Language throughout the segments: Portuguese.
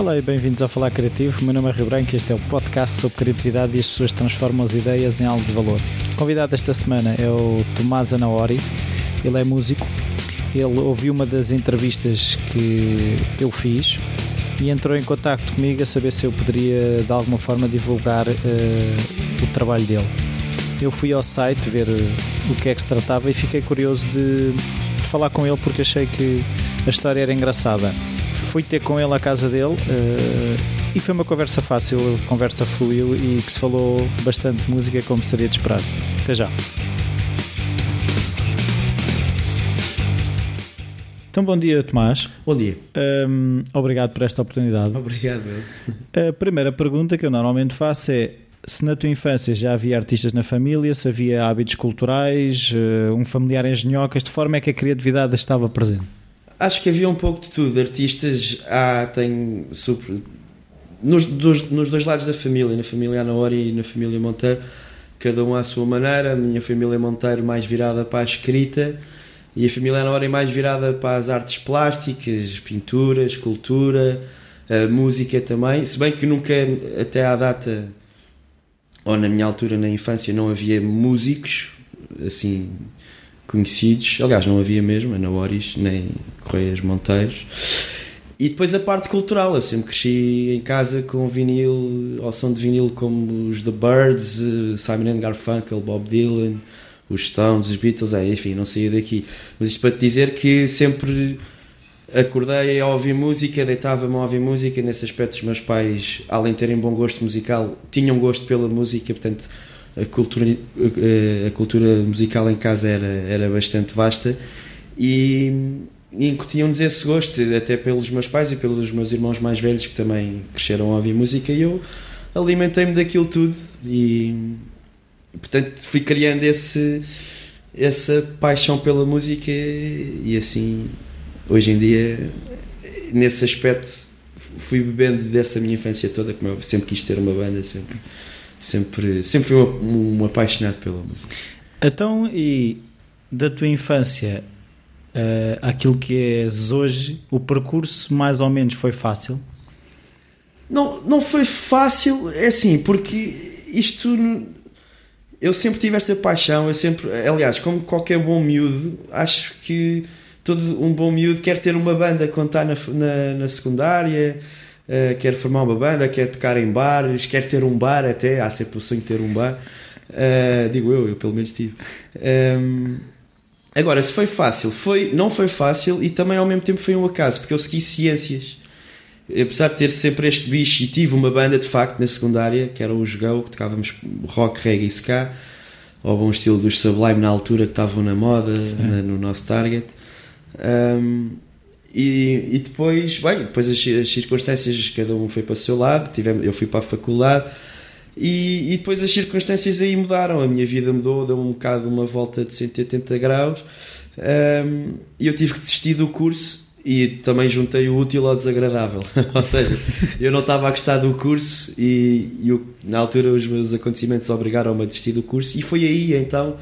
Olá e bem-vindos ao Falar Criativo. Meu nome é Rio Branco e este é o podcast sobre criatividade e as pessoas transformam as ideias em algo de valor. O convidado desta semana é o Tomás Anaori. Ele é músico. Ele ouviu uma das entrevistas que eu fiz e entrou em contato comigo a saber se eu poderia de alguma forma divulgar uh, o trabalho dele. Eu fui ao site ver uh, o que é que se tratava e fiquei curioso de, de falar com ele porque achei que a história era engraçada fui ter com ele à casa dele uh, e foi uma conversa fácil, a conversa fluiu e que se falou bastante música como seria de esperar. Até já. Então, bom dia, Tomás. Bom dia. Um, obrigado por esta oportunidade. Obrigado. A primeira pergunta que eu normalmente faço é se na tua infância já havia artistas na família, se havia hábitos culturais, eh, um familiar engenhocas, de forma é que a criatividade estava presente? Acho que havia um pouco de tudo. Artistas, há, tem super. Nos, dos, nos dois lados da família, na família Anaori e na família Monteiro, cada um à sua maneira. A minha família Monteiro mais virada para a escrita e a família Anaori mais virada para as artes plásticas, pintura, escultura, música também. Se bem que nunca, até à data, ou na minha altura, na infância, não havia músicos assim conhecidos. Aliás, não havia mesmo, Ana Oris, nem Correias Monteiros. E depois a parte cultural, eu sempre cresci em casa com vinil, ao som de vinil como os The Birds, eh, Simon Garfunkel, Bob Dylan, os Stones, os Beatles, é, enfim, não saía daqui. Mas isto para te dizer que sempre acordei a ouvir música, deitava-me a ouvir música, nesse aspecto os meus pais, além de terem bom gosto musical, tinham gosto pela música, portanto a cultura, a cultura musical em casa era, era bastante vasta e, e incutiam-nos esse gosto, até pelos meus pais e pelos meus irmãos mais velhos que também cresceram a ouvir música. E eu alimentei-me daquilo tudo e portanto fui criando esse, essa paixão pela música e assim hoje em dia nesse aspecto fui bebendo dessa minha infância toda como eu sempre quis ter uma banda sempre sempre, sempre fui um, um apaixonado pela música. Então, e da tua infância uh, aquilo que és hoje, o percurso mais ou menos foi fácil? Não, não foi fácil, é assim, porque isto. Eu sempre tive esta paixão, eu sempre. Aliás, como qualquer bom miúdo, acho que todo um bom miúdo quer ter uma banda quando está na, na, na secundária uh, quer formar uma banda, quer tocar em bares, quer ter um bar até, há sempre o sonho de ter um bar. Uh, digo eu, eu pelo menos tive. Um, ehm, agora, se foi fácil, foi, não foi fácil e também ao mesmo tempo foi um acaso, porque eu segui ciências. Apesar de ter sempre este bicho e tive uma banda de facto na secundária, que era o Jogão, que tocávamos rock, reggae e ska, ou bom estilo dos Sublime na altura que estavam na moda, na, no nosso target. Um, ehm, e, e depois, bem, depois as, as, circunstâncias, cada um foi para o seu lado, tivemos, eu fui para a faculdade e, e, depois as circunstâncias aí mudaram, a minha vida mudou, deu um bocado uma volta de 180 graus um, e eu tive que desistir do curso e também juntei o útil ao desagradável, ou seja, eu não estava a gostar do curso e, e na altura os meus acontecimentos obrigaram-me a desistir do curso e foi aí então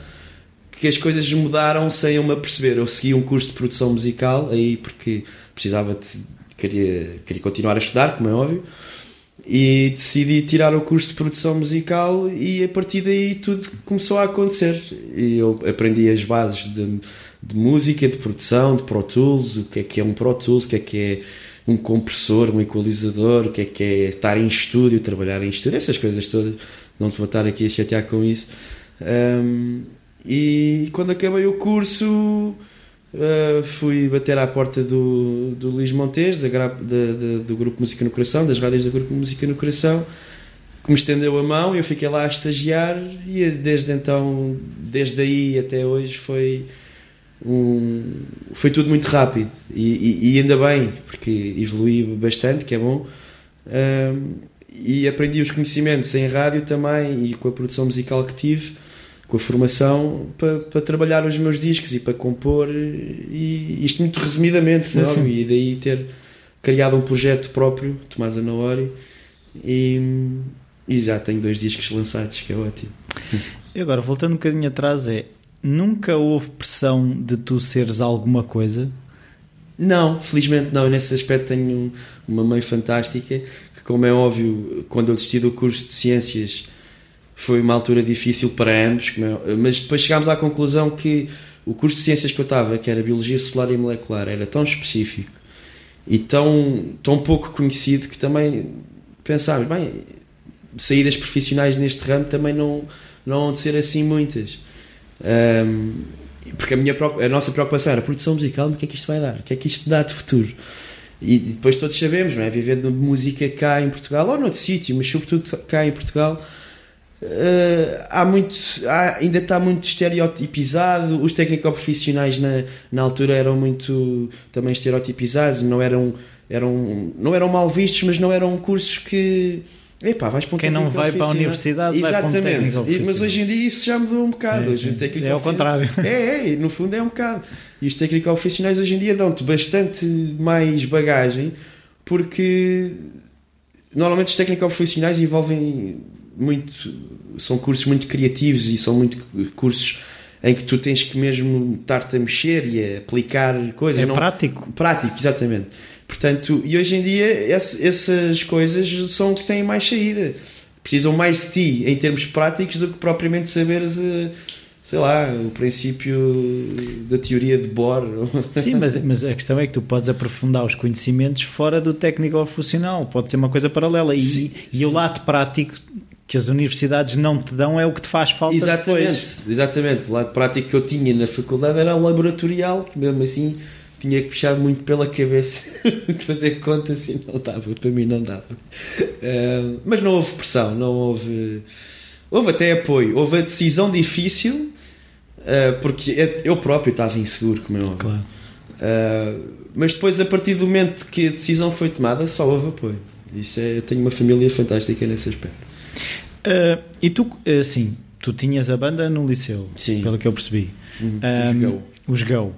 que as coisas mudaram sem eu me aperceber. Eu segui um curso de produção musical aí porque precisava de. queria, queria continuar a estudar, como é óbvio, e decidi tirar o curso de produção musical e a partir daí tudo começou a acontecer. E eu aprendi as bases de, de música, de produção, de Pro Tools, o que é que é um Pro Tools, o que é que é um compressor, um equalizador, o que é que é estar em estúdio, trabalhar em estúdio, essas coisas todas. Não te vou estar aqui a chatear com isso. Um, e quando acabei o curso, uh, fui bater à porta do, do Luís Montes, da, da, da, do Grupo Música no Coração, das rádios do Grupo Música no Coração, que me estendeu a mão e eu fiquei lá a estagiar. E desde então, desde aí até hoje, foi. Um, foi tudo muito rápido e, e, e, ainda bem, porque evolui bastante, que é bom. Um, e aprendi os conhecimentos em rádio também e com a produção musical que tive com a formação para, para trabalhar os meus discos e para compor e isto muito resumidamente sim, sim. e daí ter criado um projeto próprio Tomás Anaori e, e já tenho dois discos lançados que é ótimo e agora voltando um bocadinho atrás é nunca houve pressão de tu seres alguma coisa Não, felizmente não. Nesse aspecto tenho uma mãe fantástica que, como é óbvio, quando eu desisti do curso de Ciências foi uma altura difícil para ambos, é, mas depois chegámos à conclusão que o curso de Ciências que eu estava, que era Biologia Celular e Molecular, era tão específico e tão, tão pouco conhecido que também pensámos, bem, saídas profissionais neste ramo também não, não vão de ser assim muitas. Um, porque a, minha, a nossa preocupação era produção musical, o que é que isto vai dar? O que é que isto dá de futuro? E depois todos sabemos, não é? Viver de música cá em Portugal ou noutro sítio, mas sobretudo cá em Portugal, uh, há muito, há, ainda está muito estereotipizado. Os técnico-profissionais na, na altura eram muito também estereotipizados, não eram, eram, não eram mal vistos, mas não eram cursos que Epá, vais para um Quem não vai para a universidade Exatamente. vai para um técnico Mas hoje em dia isso já mudou um bocado. Sim, sim. É ao contrário. É, é, no fundo é um bocado. E os técnicos profissionais hoje em dia dão-te bastante mais bagagem porque normalmente os técnicos profissionais envolvem muito. são cursos muito criativos e são muito cursos em que tu tens que mesmo estar-te a mexer e a aplicar coisas. É não... prático. Prático, exatamente. Portanto, e hoje em dia essas coisas são o que têm mais saída. Precisam mais de ti em termos práticos do que propriamente saberes, eh, sei lá, o princípio da teoria de Bohr. Sim, mas, mas a questão é que tu podes aprofundar os conhecimentos fora do técnico funcional, pode ser uma coisa paralela. E, sim, e sim. o lado prático que as universidades não te dão é o que te faz falta exatamente, depois. Exatamente, o lado prático que eu tinha na faculdade era o laboratorial, que mesmo assim tinha que puxar muito pela cabeça de fazer contas e não dava, para mim não dava. Uh, mas não houve pressão, não houve. Houve até apoio, houve a decisão difícil, uh, porque eu próprio estava inseguro, como é óbvio. Claro. Uh, mas depois, a partir do momento que a decisão foi tomada, só houve apoio. Isso é, eu tenho uma família fantástica nesse aspecto. E tu, sim, tu tinhas a banda no liceu, sim. pelo que eu percebi. Uhum. Um, os Go.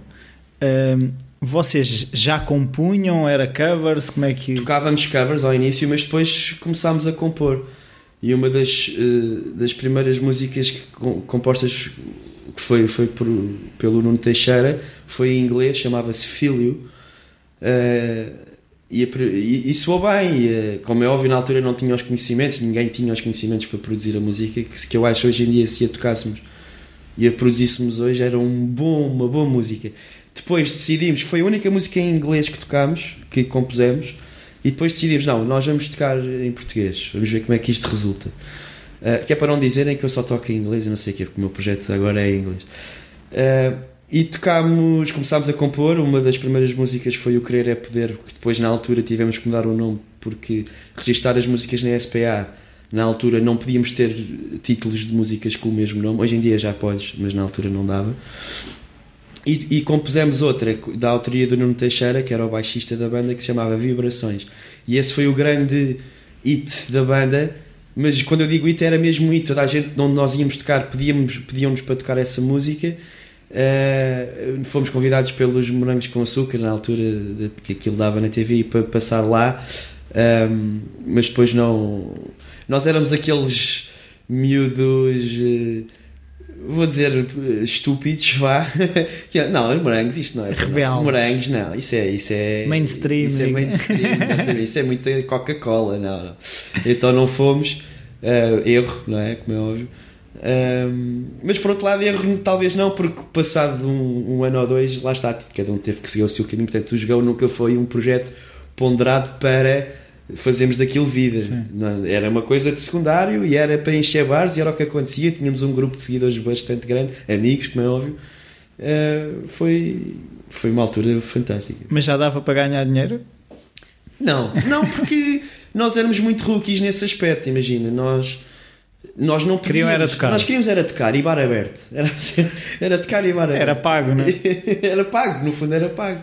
Um, vocês já compunham? Era covers? Como é que. Tocávamos covers ao início, mas depois começámos a compor. E uma das, uh, das primeiras músicas que, compostas que foi, foi por, pelo Nuno Teixeira foi em inglês, chamava-se Filho. Uh, e, e, e soou bem. E, uh, como é óbvio, na altura não tinha os conhecimentos, ninguém tinha os conhecimentos para produzir a música, que, que eu acho hoje em dia, se a tocássemos e a produzíssemos hoje, era um bom, uma boa música. Depois decidimos, foi a única música em inglês que tocámos, que compusemos, e depois decidimos, não, nós vamos tocar em português, vamos ver como é que isto resulta. Uh, que é para não dizerem que eu só toco em inglês e não sei o quê, porque o meu projeto agora é em inglês. Uh, e tocámos, começámos a compor, uma das primeiras músicas foi O Querer é Poder, que depois na altura tivemos que mudar o nome, porque registar as músicas na SPA, na altura não podíamos ter títulos de músicas com o mesmo nome, hoje em dia já podes, mas na altura não dava. E, e, compusemos outra da autoria do Nuno Teixeira, que era o baixista da banda, que se chamava Vibrações. E esse foi o grande hit da banda. Mas quando eu digo hit, era mesmo hit. Toda a gente onde nós íamos tocar pedíamos, pedíamos para tocar essa música. Uh, fomos convidados pelos Morangos com Açúcar, na altura de, que aquilo dava na TV, para passar lá. Um, mas depois não. Nós éramos aqueles miúdos. Uh, vou dizer estúpidos, vá. não, morangos, isto não é. Rebelde. Morangos, não, isso é. Isso é mainstream. Isso é mainstream, isso é muita Coca-Cola, não, não. Então não fomos. Uh, erro, não é? Como é óbvio. Um, mas por outro lado, erro talvez não, porque passado um, um, ano ou dois, lá está, cada um teve que seguir o seu caminho. Portanto, o Jogão nunca foi um projeto ponderado para fazemos daquilo vida. Era uma coisa de secundário e era para encher bares e era o que acontecia. Tínhamos um grupo de seguidores bastante grande, amigos, como é óbvio. Uh, foi, foi uma altura fantástica. Mas já dava para ganhar dinheiro? Não, não, porque nós éramos muito rookies nesse aspecto. Imagina, nós. Nós não queriam era tocar. Nós queríamos era tocar e bar aberto. Era, assim, era tocar e bar aberto. Era pago, não é? era pago, no fundo era pago.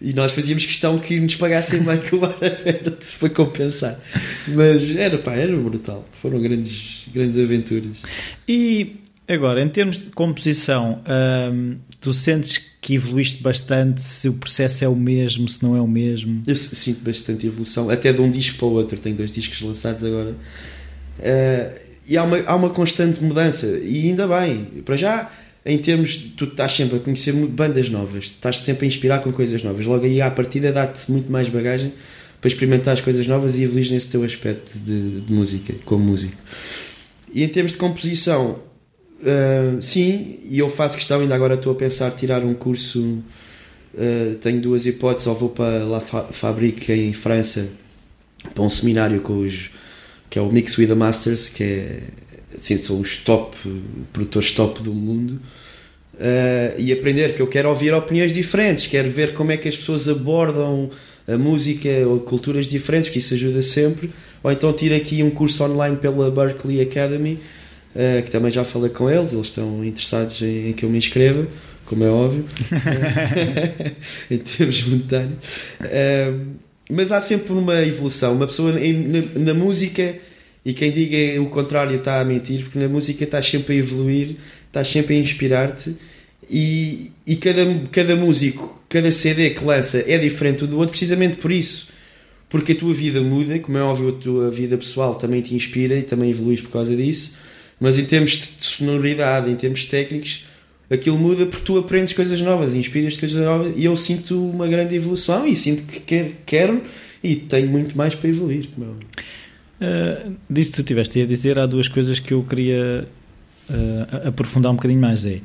E nós fazíamos questão que nos pagassem mais que o bar aberto para compensar. Mas era pá, era brutal. Foram grandes, grandes aventuras. E agora, em termos de composição, hum, tu sentes que evoluíste bastante? Se o processo é o mesmo, se não é o mesmo? Eu sinto bastante evolução, até de um disco para o outro. Tenho dois discos lançados agora. Uh, e há uma, há uma constante mudança. E ainda bem, para já em termos tu estás sempre a conhecer bandas novas, estás sempre a inspirar com coisas novas. Logo aí à partida dá-te muito mais bagagem para experimentar as coisas novas e evoluir nesse teu aspecto de, de música, como músico. E em termos de composição, uh, sim, e eu faço questão, ainda agora estou a pensar tirar um curso. Uh, tenho duas hipóteses, ou vou para La Fabrique em França para um seminário com os que é o Mix with the Masters, que é assim, são os top produtores top do mundo. Uh, e aprender que eu quero ouvir opiniões diferentes, quero ver como é que as pessoas abordam a música ou culturas diferentes, que isso ajuda sempre. Ou então tiro aqui um curso online pela Berkeley Academy, uh, que também já falei com eles, eles estão interessados em, em que eu me inscreva, como é óbvio, em termos monetários. Uh, mas há sempre uma evolução. Uma pessoa em, na, na, música, e quem diga o contrário está a mentir, porque na música estás sempre a evoluir, estás sempre a inspirar-te. E, e cada, cada músico, cada CD que lança é diferente do outro, precisamente por isso. Porque a tua vida muda, como é óbvio, a tua vida pessoal também te inspira e também evoluís por causa disso. Mas em termos de sonoridade, em termos técnicos, aquilo muda porque tu aprendes coisas novas, inspiras coisas novas e eu sinto uma grande evolução e sinto que quero e tenho muito mais para evoluir. Uh, disso que tu estiveste a dizer, há duas coisas que eu queria uh, aprofundar um bocadinho mais. É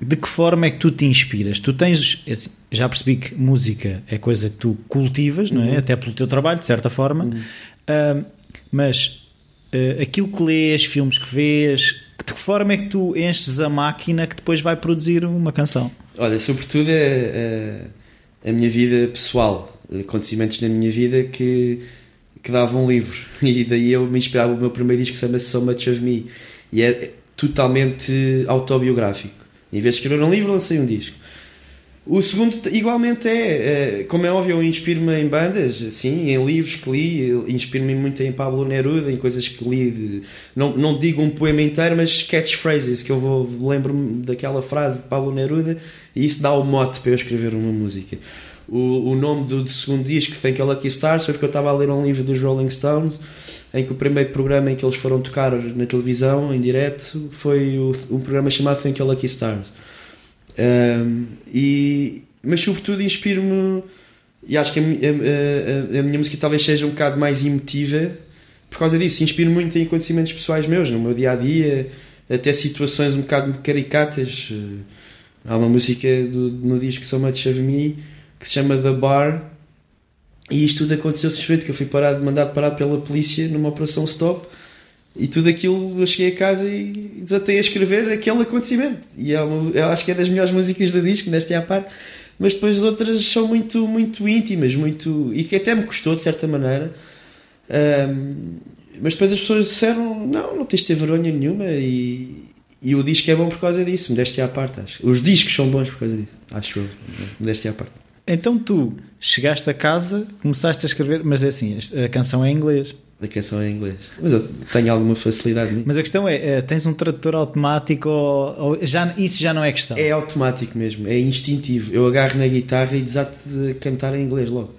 de que forma é que tu te inspiras? Tu tens, é assim, já percebi que música é coisa que tu cultivas, não é? Uhum. Até pelo teu trabalho, de certa forma, uhum. uh, mas uh, aquilo que lês, filmes que vês, de que forma é que tu enches a máquina que depois vai produzir uma canção? Olha, sobretudo é, é a minha vida pessoal, acontecimentos na minha vida que, que davam um livro, e daí eu me inspirava. O meu primeiro disco chama-se So Much of Me, e é totalmente autobiográfico em vez de escrever um livro, lancei um disco. O segundo, igualmente, é, é como é óbvio, eu inspiro-me em bandas, assim, em livros que li, inspiro-me muito em Pablo Neruda, em coisas que li. De, não, não digo um poema inteiro, mas catchphrases, que eu vou lembro-me daquela frase de Pablo Neruda e isso dá o mote para eu escrever uma música. O, o nome do, do segundo disco, Thank You Lucky Stars, foi porque eu estava a ler um livro dos Rolling Stones em que o primeiro programa em que eles foram tocar na televisão, em direto, foi o, um programa chamado Thank You Lucky Stars. Um, e, mas sobretudo inspiro-me, e acho que a, a, a, a, minha música talvez seja um bocado mais emotiva por causa disso. Inspiro muito em acontecimentos pessoais meus, no meu dia a dia, até situações um bocado caricatas. Há uma música do, no disco So Much of Me que se chama The Bar e isto tudo aconteceu simplesmente que eu fui parado, mandado parar pela polícia numa operação stop e tudo aquilo eu cheguei a casa e desatei a escrever aquele acontecimento. E é uma, eu acho que é das melhores músicas do disco, desta é a parte, mas depois outras são muito, muito íntimas, muito. e que até me custou de certa maneira. Um, mas depois as pessoas disseram: não, não tens de ter vergonha nenhuma e, e o disco é bom por causa disso, modéstia à parte, acho. Os discos são bons por causa disso, acho eu, modéstia à parte. Então tu chegaste a casa, começaste a escrever, mas é assim, a canção é em inglês. A canção em inglês. Mas eu tenho alguma facilidade nisso. Mas a questão é, é tens um tradutor automático ou, ou, já, isso já não é questão? É automático mesmo, é instintivo. Eu agarro na guitarra e desato de cantar em inglês logo.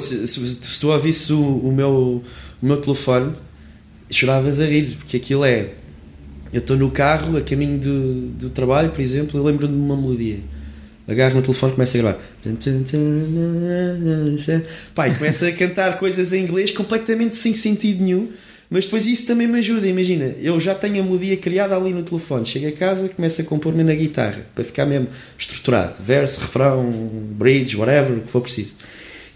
se, se, se, tu ouvisses o, o, meu, o meu telefone, choravas a rir, porque aquilo é. Eu estou no carro, a caminho do, do trabalho, por exemplo, eu lembro-me de uma melodia agarro no telefone e começo a gravar. Pai, começa a cantar coisas em inglês completamente sem sentido nenhum, mas depois isso também me ajuda. Imagina, eu já tenho a melodia criada ali no telefone, chego a casa, começo a compor-me na guitarra para ficar mesmo estruturado verso, refrão, bridge, whatever, o que for preciso.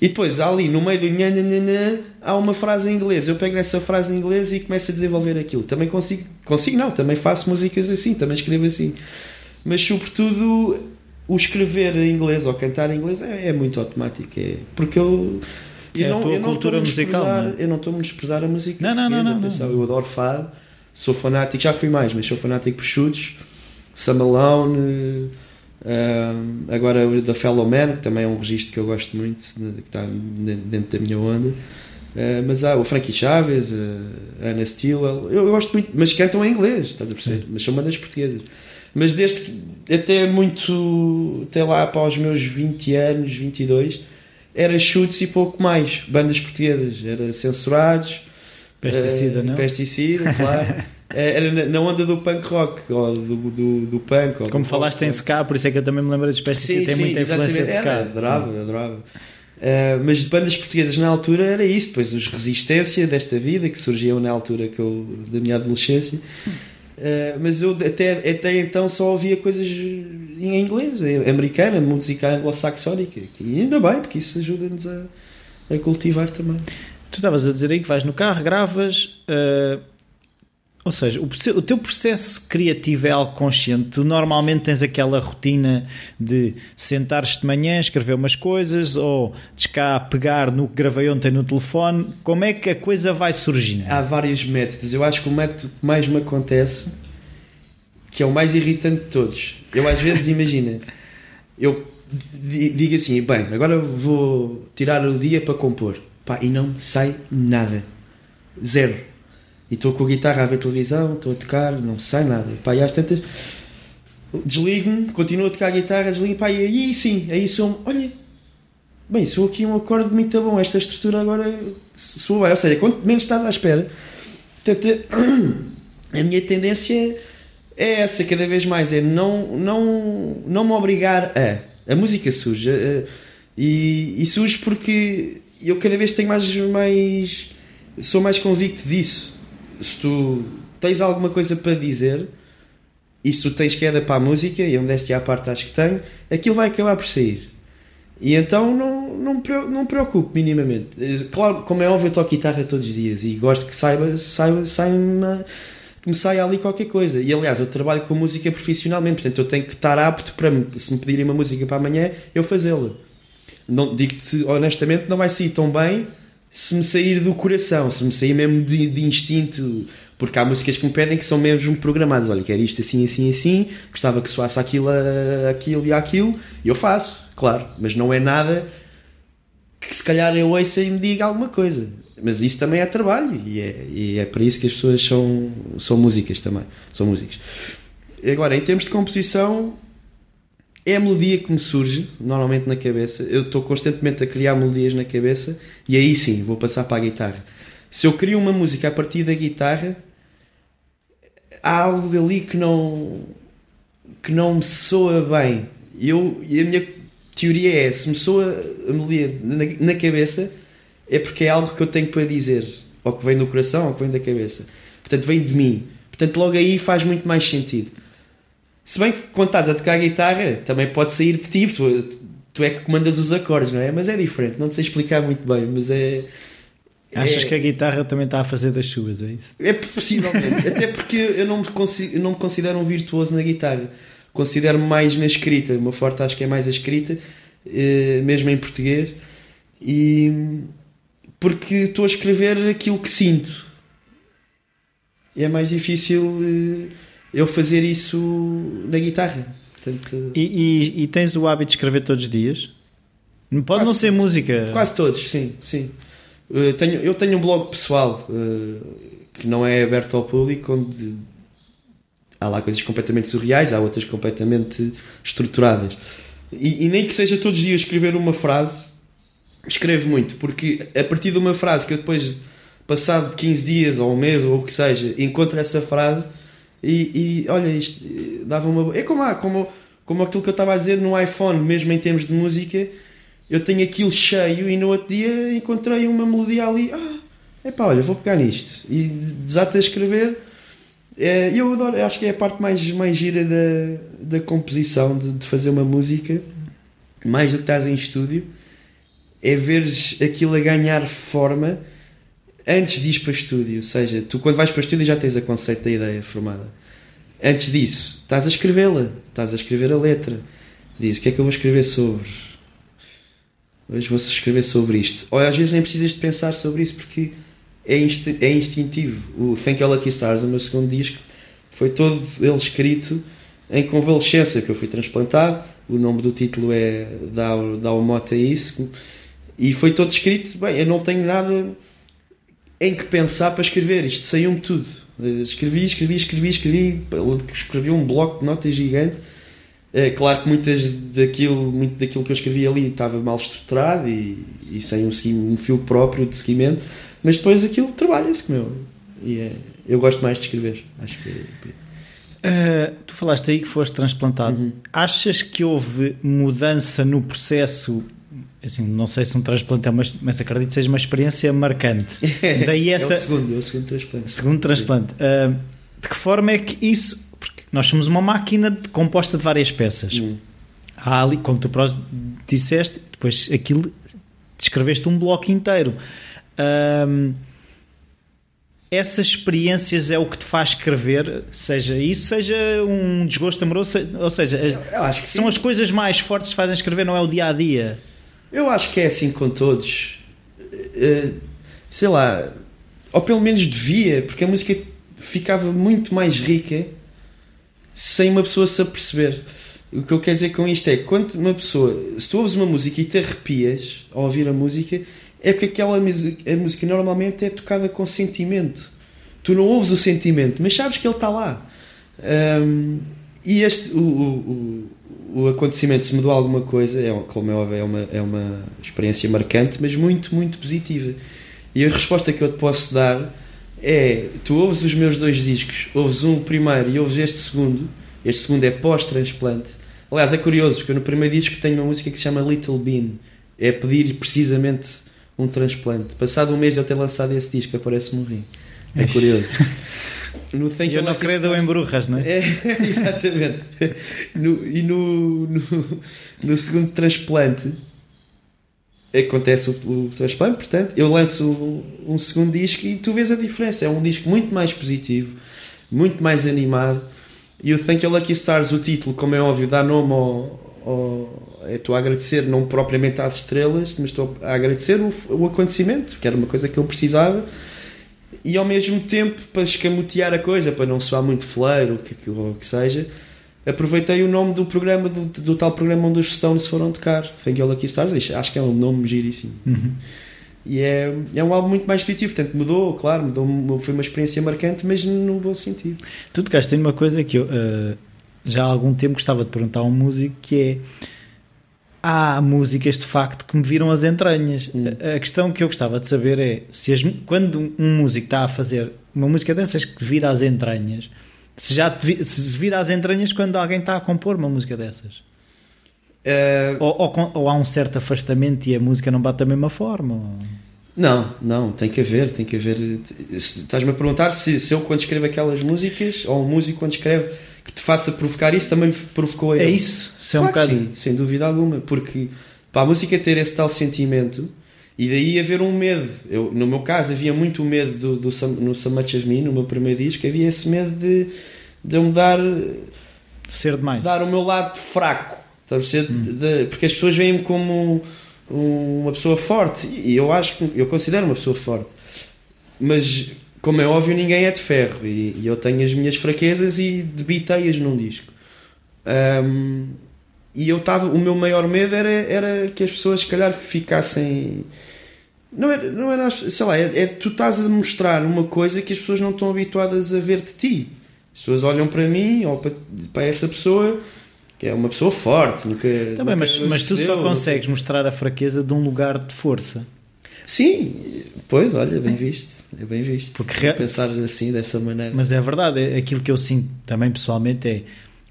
E depois, ali no meio do nha, nha, nha, nha, há uma frase em inglês. Eu pego nessa frase em inglês e começo a desenvolver aquilo. Também consigo, consigo não, também faço músicas assim, também escrevo assim. Mas sobretudo o escrever em inglês ou cantar em inglês é, é muito automático. É, porque eu. Eu é não, a tua eu não cultura musical. Não é? Eu não estou a desprezar a música. Não, não, não, não, atenção, Eu adoro fado, sou fanático, já fui mais, mas sou fanático por chutes, Samalone, uh, agora o da Fellow Man, que também é um registro que eu gosto muito, que está dentro da minha onda. Uh, mas há o Frankie Chaves, a Ana Steele, eu gosto muito, mas cantam em inglês, estás a perceber? Sim. Mas são bandas portuguesas. Mas desde até muito, até lá para os meus 20 anos, 22, era chutes e pouco mais, bandas portuguesas, era censurados, pesticida, uh, não? Pesticida, claro. eh, era na, na onda do punk rock, ou do, do, do punk. Como do falaste em ska, por isso é que eu também me lembro de espécie tem muita influência de. Era, adorava, sim. adorava. Uh, mas de bandas portuguesas na altura era isso, depois os Resistência desta vida, que surgiam na altura que eu, da minha adolescência. Uh, mas eu até, até então só ouvia coisas em inglês, americana, música anglo-saxónica. E ainda bem, porque isso ajuda-nos a, a cultivar também. Tu estavas a dizer aí que vais no carro, gravas. Uh, ou seja, o, teu processo criativo é algo consciente. Tu normalmente tens aquela rotina de sentares de manhã, escrever umas coisas ou de cá pegar no que gravei ontem no telefone. Como é que a coisa vai surgindo? Há vários métodos. Eu acho que o método que mais me acontece, que é o mais irritante de todos, eu às vezes imagina, eu digo assim: bem, agora vou tirar o dia para compor. Pá, e não sai nada. Zero. E estou com a guitarra a ver televisão, estou a tocar, não sai nada. Pá, e às tantas desligo-me, continuo a tocar a guitarra, desligo, pá, e aí sim, aí sou olha, bem, sou aqui um acorde muito bom, esta estrutura agora sou bem, ou seja, quanto menos estás à espera, portanto, a minha tendência é essa, cada vez mais, é não, não, não me obrigar a, a música surge, a, e, e surge porque eu cada vez tenho mais, mais sou mais convicto disso. Se tu tens alguma coisa para dizer e se tu tens queda para a música, e onde este à parte acho que tenho, aquilo vai acabar por sair. E então não, não, não me preocupo minimamente. Claro, como é óbvio, eu toco guitarra todos os dias e gosto que saiba, saiba, saiba que me saia ali qualquer coisa. E aliás, eu trabalho com música profissionalmente, portanto eu tenho que estar apto para, se me pedirem uma música para amanhã, eu fazê-la digo-te honestamente, não vai sair tão bem se me sair do coração, se me sair mesmo de, de, instinto, porque há músicas que me pedem que são mesmo programadas. Olha, quero isto assim, assim, assim, gostava que soasse aquilo, aquilo e aquilo, e eu faço, claro, mas não é nada que se calhar eu ouça e me diga alguma coisa. Mas isso também é trabalho e é, e é para isso que as pessoas são, são músicas também. São músicos. Agora, em termos de composição, é a melodia que me surge normalmente na cabeça. Eu estou constantemente a criar melodias na cabeça e aí sim vou passar para a guitarra. Se eu crio uma música a partir da guitarra, há algo ali que não que não me soa bem. Eu, e a minha teoria é: se me soa a melodia na, na cabeça, é porque é algo que eu tenho para dizer, ou que vem do coração, ou que vem da cabeça. Portanto, vem de mim. Portanto, logo aí faz muito mais sentido. Se bem que quando estás a tocar guitarra, também pode sair de ti, tu, tu é que comandas os acordes, não é? Mas é diferente, não sei explicar muito bem, mas é. Achas é, que a guitarra também está a fazer das suas, é isso? É possivelmente, até porque eu não, me consigo, não me considero um virtuoso na guitarra, considero-me mais na escrita, o meu forte acho que é mais a escrita, eh, mesmo em português, e porque estou a escrever aquilo que sinto. E é mais difícil eh, eu fazer isso na guitarra. Portanto, e, e, e, tens o hábito de escrever todos os dias? Pode não ser música. Quase todos, sim, sim. Eu tenho, eu tenho um blog pessoal uh, que não é aberto ao público, onde há lá coisas completamente surreais, há outras completamente estruturadas. E, e nem que seja todos os dias escrever uma frase, escrevo muito, porque a partir de uma frase que eu depois, passado 15 dias ou um mês ou o que seja, encontro essa frase e, e olha, isto dava uma. É como, como, como aquilo que eu estava a dizer no iPhone, mesmo em termos de música, eu tenho aquilo cheio e no outro dia encontrei uma melodia ali. Ah, epá, olha, vou pegar nisto. E desato a escrever. É, eu adoro, acho que é a parte mais, mais gira da, da composição, de, de fazer uma música, mais do que estás em estúdio, é veres aquilo a ganhar forma antes de ir para o estúdio, ou seja, tu quando vais para o estúdio já tens a conceito da ideia formada. Antes disso, estás a escrevê-la, estás a escrever a letra. Diz o que é que eu vou escrever sobre. Hoje vou escrever sobre isto. Ou às vezes nem precisas de pensar sobre isso porque é, inst é instintivo. O Thank You Lucky Stars, o meu segundo disco, foi todo ele escrito em convalescência, que eu fui transplantado. O nome do título é Dá, dá o mote a isso. E foi todo escrito. Bem, eu não tenho nada em que pensar para escrever. Isto saiu-me tudo. Escrevi, escrevi, escrevi, escrevi. Escrevi um bloco de notas gigante. É, claro que muitas daquilo, muito daquilo que eu escrevi ali estava mal estruturado e, e sem um, um fio próprio de seguimento, mas depois aquilo trabalha-se, meu. E é, eu gosto mais de escrever. Acho que. Uh, tu falaste aí que foste transplantado. Uhum. Achas que houve mudança no processo? Assim, não sei se um transplante é uma, mas acredito que seja uma experiência marcante. Daí essa, é o segundo, é o segundo transplante. Segundo transplante. Uh, de que forma é que isso. Porque nós somos uma máquina de, composta de várias peças. Uhum. Há ali, como tu disseste, depois aquilo descreveste um bloco inteiro. Uh, essas experiências é o que te faz escrever, seja isso, seja um desgosto amoroso, ou seja, são sim. as coisas mais fortes que fazem escrever, não é o dia a dia. Eu acho que é assim com todos. Uh, sei lá, ou pelo menos devia, porque a música ficava muito mais rica sem uma pessoa se aperceber. O que eu quero dizer com isto é quando uma pessoa, se tu ouves uma música e te arrepias ao ouvir a música, é porque aquela música, a música normalmente é tocada com sentimento. Tu não ouves o sentimento, mas sabes que ele está lá. Um, e este, o, o, o, acontecimento, se mudou alguma coisa, é, como é óbvio, é uma, é uma experiência marcante, mas muito, muito positiva. E a resposta que eu te posso dar é: tu ouves os meus dois discos, ouves um primeiro e ouves este segundo. Este segundo é pós-transplante. Aliás, é curioso, porque eu no primeiro disco tenho uma música que se chama Little Bean. É pedir precisamente um transplante. Passado um mês de eu ter lançado esse disco, aparece-me um rim. É curioso. No Thank eu não credo em bruxas, não é? é exatamente. No, e no, no, no, segundo transplante acontece o, o, transplante, portanto, eu lanço um, um segundo disco e tu vês a diferença. É um disco muito mais positivo, muito mais animado. E o Thank You Lucky Stars, o título, como é óbvio, dá nome ao, ao estou a agradecer não propriamente às estrelas, mas estou a agradecer o, o acontecimento, que era uma coisa que eu precisava, e ao mesmo tempo, para escamotear a coisa, para não soar muito fleiro, o que, que, que seja, aproveitei o nome do programa, do, do, tal programa onde os Stones foram tocar, Thank You Lucky Stars, acho que é um nome giríssimo. Uhum. E é, é um álbum muito mais positivo, portanto mudou, claro, mudou, foi uma experiência marcante, mas no bom sentido. Tu tocaste em uma coisa que eu uh, já há algum tempo gostava de perguntar a um músico, que é há músicas de facto que me viram as entranhas. Hum. A, a, questão que eu gostava de saber é se as, quando um músico está a fazer uma música dessas que vira as entranhas, se já te, se vira as entranhas quando alguém está a compor uma música dessas. Uh... Ou, ou, ou, há um certo afastamento e a música não bate da mesma forma? Ou... Não, não, tem que haver, tem que haver. Estás-me a perguntar se, se eu quando escrevo aquelas músicas, ou um músico quando escreve que te faça provocar isso também provocou ele. É isso, é um bocado. Sim, sem dúvida alguma, porque para a música ter esse tal sentimento e daí haver um medo. Eu, no meu caso, havia muito medo do, do, no So Much As Me, no meu primeiro disco, havia esse medo de, de eu me dar. Ser demais. Dar o meu lado fraco. Ser, hum. de, porque as pessoas veem-me como uma pessoa forte e eu acho que eu considero uma pessoa forte. Mas como é óbvio, ninguém é de ferro e, e eu tenho as minhas fraquezas e debitei-as num disco. Um, e eu estava, o meu maior medo era, era que as pessoas, se calhar, ficassem. Não era, não era sei lá, é, é tu estás a mostrar uma coisa que as pessoas não estão habituadas a ver de ti. As pessoas olham para mim ou para, para essa pessoa que é uma pessoa forte. Nunca, Também, nunca mas, mas tu só consegues mostrar a fraqueza de um lugar de força. Sim, pois, olha, bem visto. É bem visto. Porque pensar assim, dessa maneira. Mas é verdade, é aquilo que eu sinto também pessoalmente é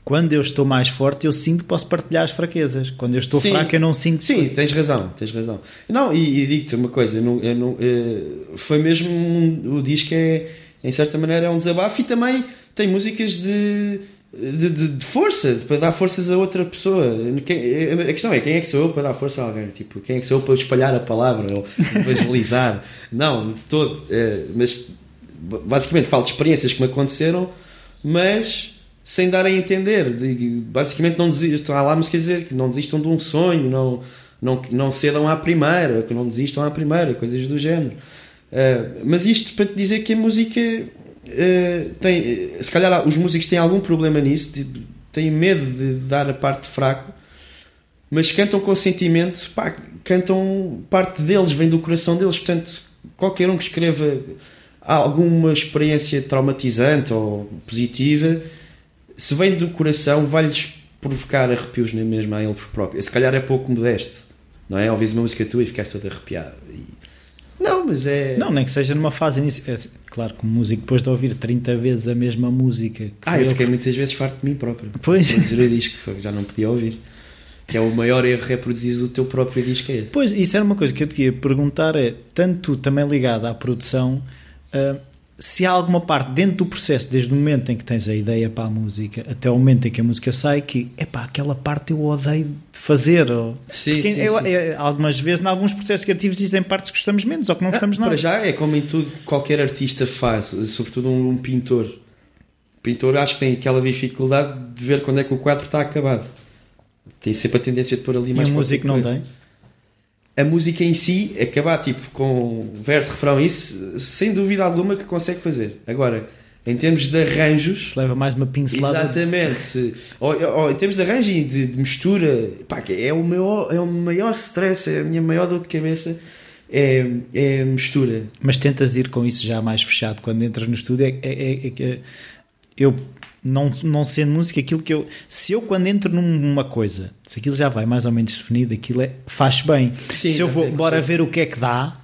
quando eu estou mais forte, eu sinto que posso partilhar as fraquezas. Quando eu estou Sim. fraco, eu não sinto. Sim, tens razão, tens razão. Não, e, e digo-te uma coisa, eu não, eu não, uh, foi mesmo um, o disco é, em certa maneira, é um desabafo e também tem músicas de de, de, de, força, para dar forças a outra pessoa. Quem, a questão é quem é que sou eu para dar força a alguém? Tipo, quem é que sou eu para espalhar a palavra ou evangelizar? Não, de todo. É, mas basicamente falo de experiências que me aconteceram, mas sem dar a entender. De, basicamente não desistam. Há lá quer dizer que não desistam de um sonho, não, não, não cedam à primeira, que não desistam à primeira, coisas do género. Uh, mas isto para te dizer que a música eh, tem, se calhar os músicos têm algum problema nisso, têm medo de dar a parte fraco, mas cantam com sentimento, pá, cantam parte deles, vem do coração deles. Portanto, qualquer um que escreva alguma experiência traumatizante ou positiva, se vem do coração, vai-lhes provocar arrepios nem mesmo a ele próprio. Se calhar é pouco modesto, não é? Ouvires uma música tua e ficaste todo arrepiado. E Não, mas é. Não, nem que seja numa fase inicial. É, claro que o músico, depois de ouvir 30 vezes a mesma música. Que ah, eu fiquei que... muitas vezes farto de mim próprio. Pois. dizer o disco, já não podia ouvir. Que é o maior erro reproduzir o teu próprio disco. É pois, isso era uma coisa que eu te ia perguntar: é tanto também ligada à produção. Uh, se há alguma parte dentro do processo, desde o momento em que tens a ideia para a música até o momento em que a música sai, que é pá, aquela parte eu odeio de fazer. Sim, sim, eu, sim. Eu, algumas vezes, em alguns processos criativos, existem partes que gostamos menos ou que não gostamos ah, nada. Para já é como em tudo qualquer artista faz, sobretudo um, um pintor. O pintor acho que tem aquela dificuldade de ver quando é que o quadro está acabado. Tem sempre a tendência de pôr ali e mais. E o músico não tem? A música em si, acabar tipo com verso, refrão, isso sem dúvida alguma que consegue fazer. Agora, em termos de arranjos. Se leva mais uma pincelada. Exatamente. Ou, ou, em termos de arranjo e de, de, mistura, pá, é, o maior, é o maior stress, é a minha maior dor de cabeça. É, é mistura. Mas tentas ir com isso já mais fechado quando entras no estúdio. É, é, é que eu não, não sendo música, aquilo que eu. Se eu, quando entro numa coisa, se aquilo já vai mais ou menos definido, aquilo é, faz bem. Sim, se eu vou, bora ver o que é que dá,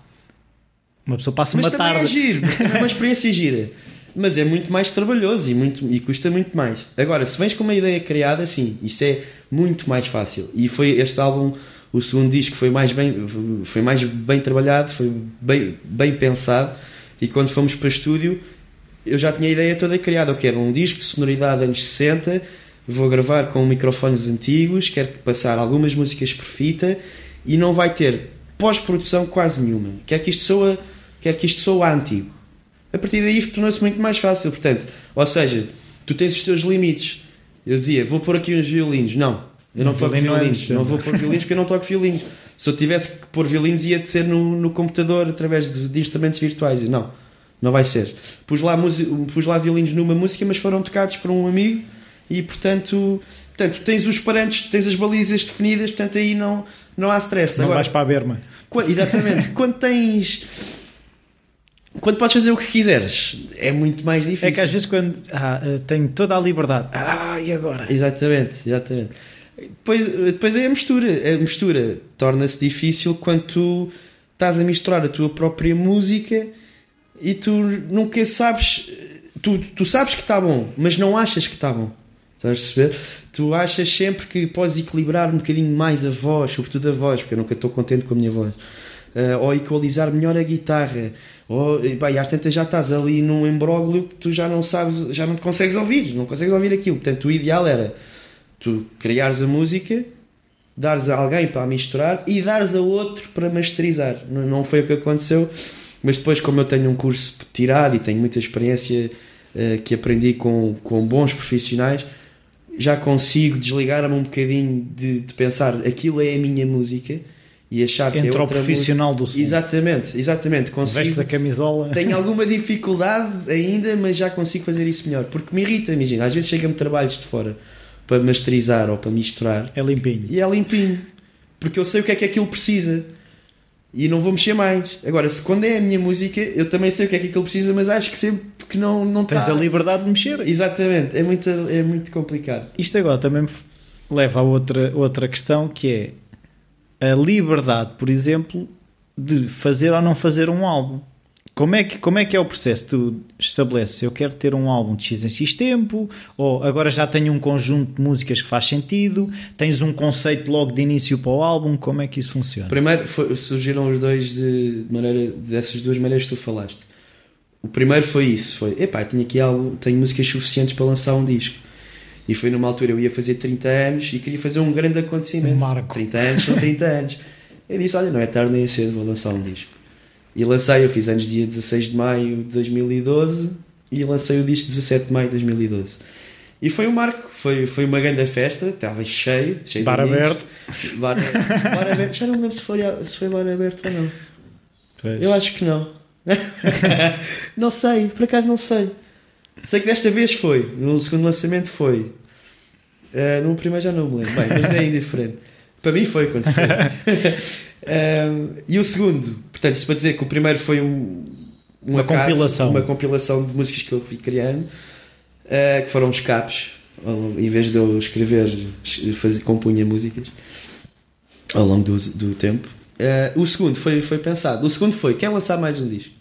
uma pessoa passa mas uma é tarde. É giro, é uma experiência gira. Mas é muito mais trabalhoso e, muito, e custa muito mais. Agora, se vens com uma ideia criada, sim, isso é muito mais fácil. E foi este álbum, o segundo disco, foi mais bem, foi mais bem trabalhado, foi bem, bem pensado. E quando fomos para estúdio, eu já tinha a ideia toda criada. Eu quero um disco de sonoridade anos 60, vou gravar com microfones antigos, quero passar algumas músicas por fita e não vai ter pós-produção quase nenhuma. Quero que isto soa, quero que isto soa antigo. A partir daí tornou-se muito mais fácil. Portanto, ou seja, tu tens os teus limites. Eu dizia, vou pôr aqui uns violinos. Não, eu não, toco violinos. Não, não vou pôr violinos porque eu não toco violinos. Se eu tivesse que pôr violinos, ia ser no, no computador através de, de instrumentos virtuais. Não não vai ser. Pus lá, pus lá violinos numa música, mas foram tocados por um amigo e, portanto, portanto tens os parâmetros, tens as balizas definidas, portanto, aí não, não há stress. Não Agora, vais para a berma. Quando, exatamente. quando tens. Quando podes fazer o que quiseres, é muito mais difícil. É que às vezes quando ah, eh, tenho toda a liberdade, ah, e agora? Exatamente, exatamente. Depois, depois é a mistura. A mistura torna-se difícil quando tu estás a misturar a tua própria música e tu nunca sabes. Tu, tu sabes que está bom, mas não achas que está bom. Estás a perceber? Tu achas sempre que podes equilibrar um bocadinho mais a voz, sobretudo a voz, porque eu nunca estou contente com a minha voz. Uh, ou equalizar melhor a guitarra. Ou, bem, às tantas já estás ali num embróglio que tu já não sabes, já não consegues ouvir, não consegues ouvir aquilo. Portanto, o ideal era tu criares a música, dares a alguém para misturar e dares a outro para masterizar. Não, não foi o que aconteceu mas depois, como eu tenho um curso tirado e tenho muita experiência uh, que aprendi com, com bons profissionais, já consigo desligar-me um bocadinho de, de, pensar aquilo é a minha música e achar que é outra o profissional música. do som. Exatamente, exatamente. Consigo, Vestes a camisola. Tenho alguma dificuldade ainda, mas já consigo fazer isso melhor. Porque me irrita, imagina. Às vezes chega-me trabalhos de fora para masterizar ou para misturar. É limpinho. E é limpinho. Porque eu sei o que é que aquilo precisa e não vou mexer mais. Agora, se quando é a minha música, eu também sei o que é que aquilo precisa, mas acho que sempre que não, não Tens tá... a liberdade de mexer. Exatamente, é muito, é muito complicado. Isto agora também me leva a outra, outra questão que é a liberdade, por exemplo, de fazer ou não fazer um álbum. Como é, que, como é que é o processo? Tu estabeleces, eu quero ter um álbum de X em X tempo, ou agora já tenho um conjunto de músicas que faz sentido, tens um conceito logo de início para o álbum, como é que isso funciona? Primeiro foi, surgiram os dois de, maneira, dessas duas maneiras que tu falaste. O primeiro foi isso, foi, epá, tenho aqui algo, tenho músicas suficientes para lançar um disco. E foi numa altura, eu ia fazer 30 anos e queria fazer um grande acontecimento. Um marco. 30 anos são 30 anos. Eu disse, olha, não é tarde nem é cedo, vou lançar um disco. E lancei, eu fiz anos dia 16 de maio de 2012 e lancei o disco 17 de maio de 2012. E foi um marco, foi, foi uma grande festa, estava cheio, cheio bar de aberto. Bar, bar aberto. Já não me lembro se foi, se foi bar aberto ou não. Pois. Eu acho que não. não sei, por acaso não sei. Sei que desta vez foi, no segundo lançamento foi. Uh, no primeiro já não me lembro, Bem, mas é indiferente. Para mim foi, com certeza. e o segundo, portanto, isso para dizer que o primeiro foi um, uma, uma compilação. Uma compilação de músicas que eu fui criando, uh, que foram escapes. Em vez de eu escrever, fazer, compunha músicas ao longo do, do tempo. Uh, o segundo foi, foi pensado. O segundo foi: quer lançar mais um disco?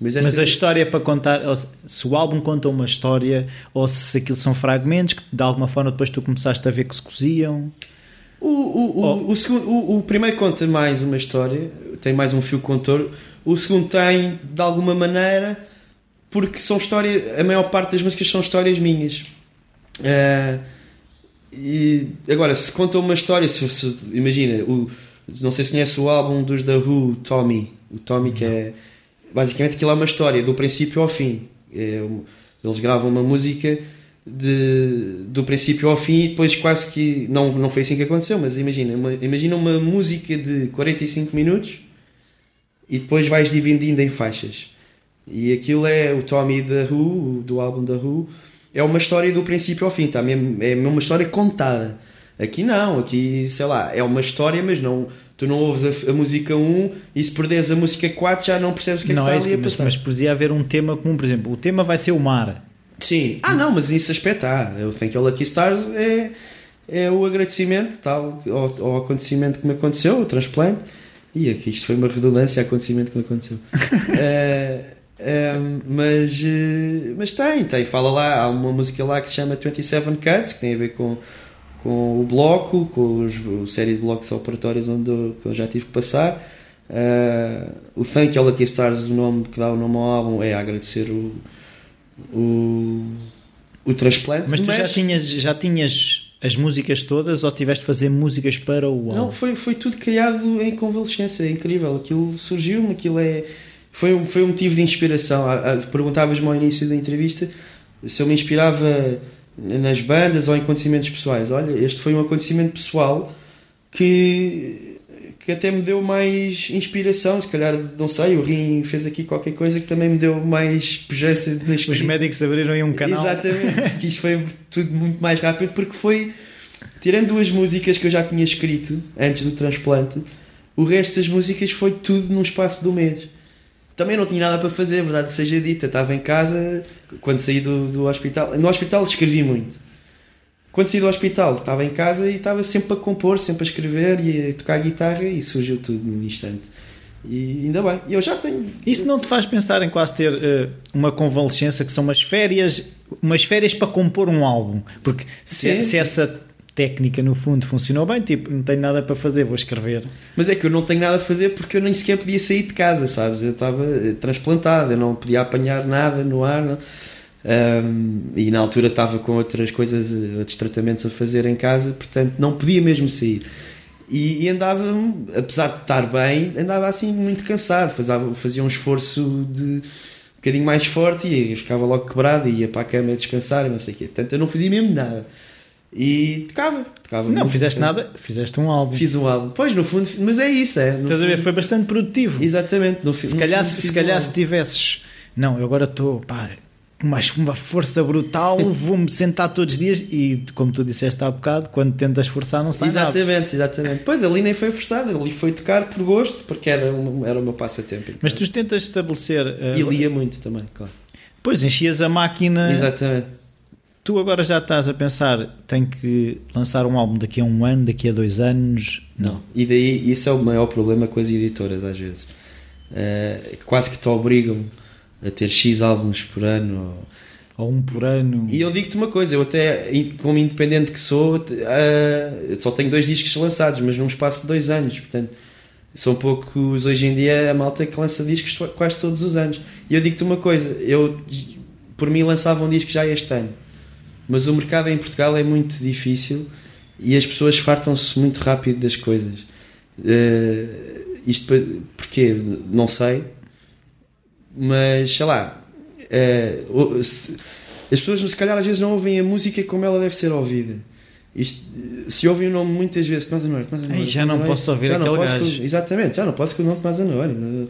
Mas, Mas a história para contar, se o álbum conta uma história ou se aquilo são fragmentos que de alguma forma depois tu começaste a ver que se coziam. O, o, o, o, segundo, o, o, primeiro conta mais uma história, tem mais um fio contor. O segundo tem, de alguma maneira, porque são histórias. A maior parte das músicas são histórias minhas. Uh, e agora, se conta uma história, se, se, imagina, o, não sei se conhece o álbum dos The Who, Tommy. O Tommy, que é. Basicamente, aquilo é uma história do princípio ao fim. É, eles gravam uma música de, do princípio ao fim e depois quase que. Não, não foi assim que aconteceu, mas imagina uma, imagina uma música de 45 minutos e depois vais dividindo em faixas. E aquilo é o Tommy da Who, do álbum da Who, é uma história do princípio ao fim, tá? é uma história contada. Aqui não, aqui sei lá, é uma história, mas não. Tu não ouves a, a música 1 e se perdes a música 4 já não percebes o que é que não, está é ali a passar. Mas, mas podia haver um tema comum, por exemplo, o tema vai ser o mar. Sim. Ah, não, mas nesse aspecto há. Eu Thank You Lucky Stars é, é o agradecimento tal, ao, ao acontecimento que me aconteceu, o transplante. E aqui isto foi uma redundância, acontecimento que me aconteceu. é, é, mas, eh, mas tem, tem. Fala lá, há uma música lá que se chama 27 Cuts, que tem a ver com, com o bloco, com os, a série de blocos operatórios onde eu, eu já tive que passar. Uh, o Thank You Lucky Stars, o nome que dá o nome ao álbum, é agradecer o o, o transplante. Mas tu mas... já tinhas, já tinhas as músicas todas ou tiveste de fazer músicas para o álbum? Não, foi, foi tudo criado em convalescência, é incrível. Aquilo surgiu-me, aquilo é. Foi, um, foi um motivo de inspiração. Perguntavas-me ao início da entrevista se eu me inspirava nas bandas ou em acontecimentos pessoais. Olha, este foi um acontecimento pessoal que que até me deu mais inspiração. Se calhar, não sei, o Rim fez aqui qualquer coisa que também me deu mais pujança na Os médicos abriram aí um canal. Exatamente, que isto foi tudo muito mais rápido porque foi, tirando duas músicas que eu já tinha escrito antes do transplante, o resto das músicas foi tudo num espaço de um mês. Também não tinha nada para fazer, verdade seja dita. Estava em casa, quando saí do, do hospital. No hospital escrevi muito quando saí do hospital, estava em casa e estava sempre a compor, sempre a escrever e a tocar guitarra e surgiu tudo num instante. E ainda bem, eu já tenho. Isso não te faz pensar em quase ter uh, uma convalescença que são umas férias, umas férias para compor um álbum? Porque se, se essa técnica no fundo funcionou bem, tipo, não tenho nada para fazer, vou escrever. Mas é que eu não tenho nada a fazer porque eu nem sequer podia sair de casa, sabes? Eu estava eh, transplantado, eu não podia apanhar nada no ar. Não um, e na altura estava com outras coisas, outros tratamentos a fazer em casa, portanto não podia mesmo sair. E, e andava, apesar de estar bem, andava assim muito cansado, fazia, fazia um esforço de um bocadinho mais forte e ficava logo quebrado e ia para a cama descansar e não sei o quê. Portanto eu não fazia mesmo nada. E tocava, tocava Não fizeste nada, fizeste um álbum. Fiz um álbum. Pois, no fundo, mas é isso, é. Estás a ver? Foi bastante produtivo. Exatamente. No, se, no calhar, se, se calhar um se tivesses. Não, eu agora estou. Pá, mas uma força brutal, vou-me sentar todos os dias e, como tu disseste há bocado, quando tentas forçar não sai exatamente, nada. Exatamente. Pois ali nem foi forçado, ali foi tocar por gosto, porque era, um, era o meu passatempo. Mas tu tentas estabelecer. Uh, e lia muito também, claro. Pois enchias a máquina. Exatamente. Tu agora já estás a pensar, tenho que lançar um álbum daqui a um ano, daqui a dois anos? Não. não. E daí, isso é o maior problema com as editoras, às vezes. Uh, quase que te obrigam a ter X álbuns por ano. Ou um por ano. E eu digo-te uma coisa, eu até, como independente que sou, uh, só tenho dois discos lançados, mas num espaço de dois anos. Portanto, são poucos hoje em dia a malta que lança discos quase todos os anos. E eu digo-te uma coisa, eu por mim lançava um disco já este ano. Mas o mercado em Portugal é muito difícil e as pessoas fartam-se muito rápido das coisas. Uh, isto porquê? Não sei mas sei lá, uh, se, as pessoas se calhar às vezes não ouvem a música como ela deve ser ouvida. Isto, se ouvem o nome muitas vezes, Tomás Anório, Tomás Anório, já não posso ouvir já aquele gajo. Exatamente, já não posso com o nome Tomás Anório.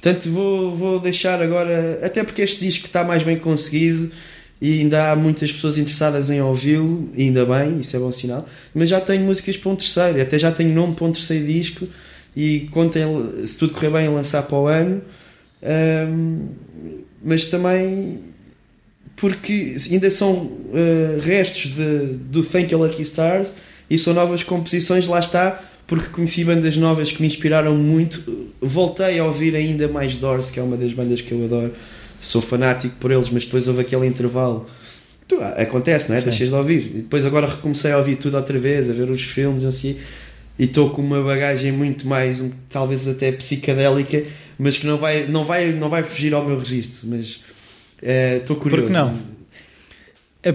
Portanto, vou, vou deixar agora, até porque este disco está mais bem conseguido e ainda há muitas pessoas interessadas em ouvi-lo, ainda bem, isso é bom sinal. Mas já tenho músicas para um terceiro, até já tenho nome para um terceiro disco e contem, se tudo correr bem, lançar para o ano. Um, mas também porque ainda são uh, restos de, do Thank You Lucky Stars e são novas composições, lá está, porque conheci bandas novas que me inspiraram muito. Voltei a ouvir ainda mais Doors, que é uma das bandas que eu adoro. Sou fanático por eles, mas depois houve aquele intervalo. Tu, acontece, não é? Sim. Deixas de ouvir. E depois agora recomecei a ouvir tudo outra vez, a ver os filmes assim. E estou com uma bagagem muito mais, talvez até psicadélica, mas que não vai, não vai, não vai fugir ao meu registro. Mas estou uh, curioso. Porque não? É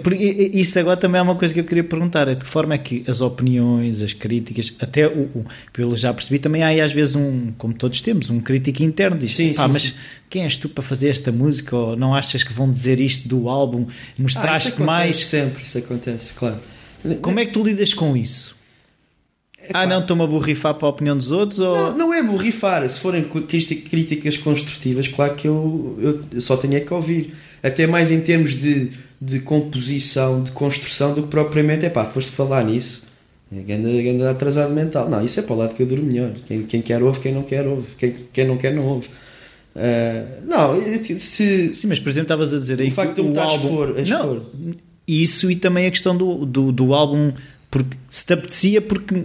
isso agora também é uma coisa que eu queria perguntar: é de que forma é que as opiniões, as críticas, até o, o pelo já percebi, também há aí às vezes um, como todos temos, um crítico interno diz: sim, ah, sim, mas sim. quem és tu para fazer esta música? Ou não achas que vão dizer isto do álbum? Mostraste ah, mais. Sempre, isso acontece, claro. Como é que tu lidas com isso? Ah, não, estou-me a borrifar para a opinião dos outros? Ou... Não, não é borrifar. Se forem críticas construtivas, claro que eu, eu só tenho é que ouvir. Até mais em termos de de composição, de construção, do que propriamente, é pá, foste falar nisso. Ganda, atrasado mental. Não, isso é para o lado que eu durmo melhor. Quem, quem quer ouve, quem não quer ouve. Quem, quem não quer não ouve. Uh, não, se. Sim, mas por exemplo, estavas a dizer aí. O facto de o álbum... a expor, a expor. Não, isso e também a questão do, do, do álbum. Porque se te apetecia, porque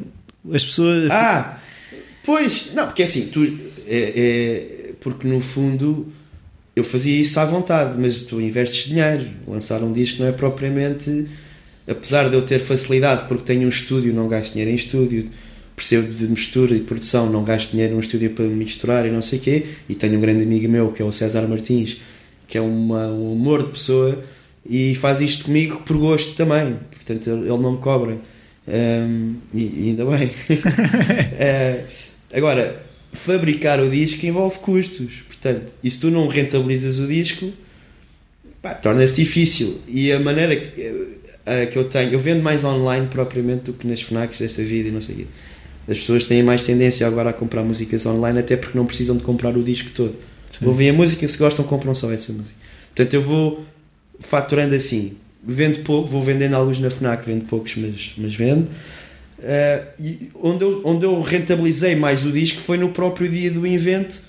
as pessoas. Ah! Pois, não, porque é assim, tu. É, é, porque no fundo eu fazia isso à vontade, mas tu investes dinheiro. Lançar um disco não é propriamente. Apesar de eu ter facilidade porque tenho um estúdio, não gasto dinheiro em estúdio, percebo de mistura e produção, não gasto dinheiro num estúdio para misturar e não sei o quê. E tenho um grande amigo meu que é o César Martins, que é uma, um amor de pessoa e faz isto comigo por gosto também. Portanto, ele, ele não me cobra. Um, e, ainda bem. uh, agora, fabricar o disco envolve custos Portanto, e se tu não rentabilizas o disco, torna-se difícil. E a maneira que, a, que eu tenho, eu vendo mais online propriamente do que nas FNACs desta vida e não sei o quê. As pessoas têm mais tendência agora a comprar músicas online, até porque não precisam de comprar o disco todo. Sim. Ouvem a música, se gostam, compram só essa música. Portanto, eu vou faturando assim. Vendo pouco, vou vendendo alguns na FNAC, vendo poucos, mas, mas vendo. Uh, e onde, eu, onde eu rentabilizei mais o disco foi no próprio dia do evento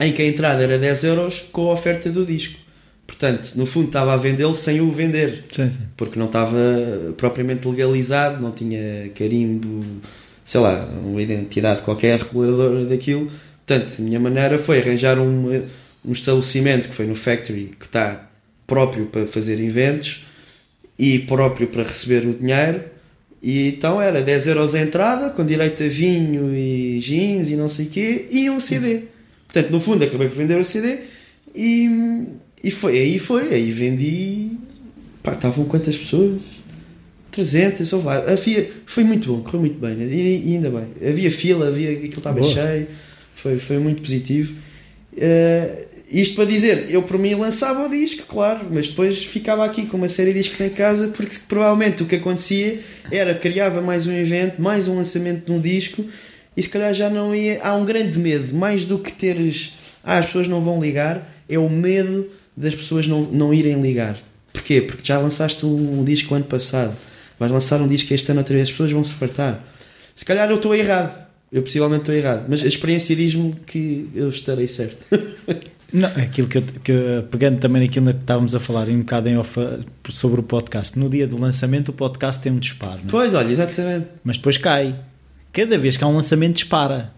em que a entrada era 10 euros com a oferta do disco. Portanto, no fundo estava a vendê-lo sem o vender. Sim, sim. Porque não estava propriamente legalizado, não tinha carimbo, sei lá, uma identidade qualquer reguladora daquilo. Portanto, a minha maneira foi arranjar um, um estabelecimento que foi no Factory, que está próprio para fazer eventos e próprio para receber o dinheiro. E então era 10 euros a entrada, com direito a vinho e jeans e não sei o quê, e um CD. Portanto, no fundo, acabei por vender o CD e, e foi, aí foi, aí vendi. Pá, estavam quantas pessoas? 300, sei lá. Havia, foi muito bom, correu muito bem, né? e, e ainda bem. Havia fila, havia, aquilo estava Boa. cheio, foi, foi muito positivo. Uh, isto para dizer, eu por mim lançava o disco, claro, mas depois ficava aqui com uma série de discos em casa, porque provavelmente o que acontecia era criava mais um evento, mais um lançamento de um disco e se calhar já não ia. Há um grande medo, mais do que teres. Ah, as pessoas não vão ligar, é o medo das pessoas não, não irem ligar. Porquê? Porque já lançaste um, um disco ano passado, vais lançar um disco este ano outra vez, as pessoas vão se fartar. Se calhar eu estou errado, eu possivelmente estou errado, mas a experiência diz-me que eu estarei certo. Não, aquilo que eu, que pegando também naquilo que estávamos a falar um bocado em off sobre o podcast, no dia do lançamento o podcast tem um disparo. É? Pois, olha, exatamente. Mas depois cai cada vez que há um lançamento dispara.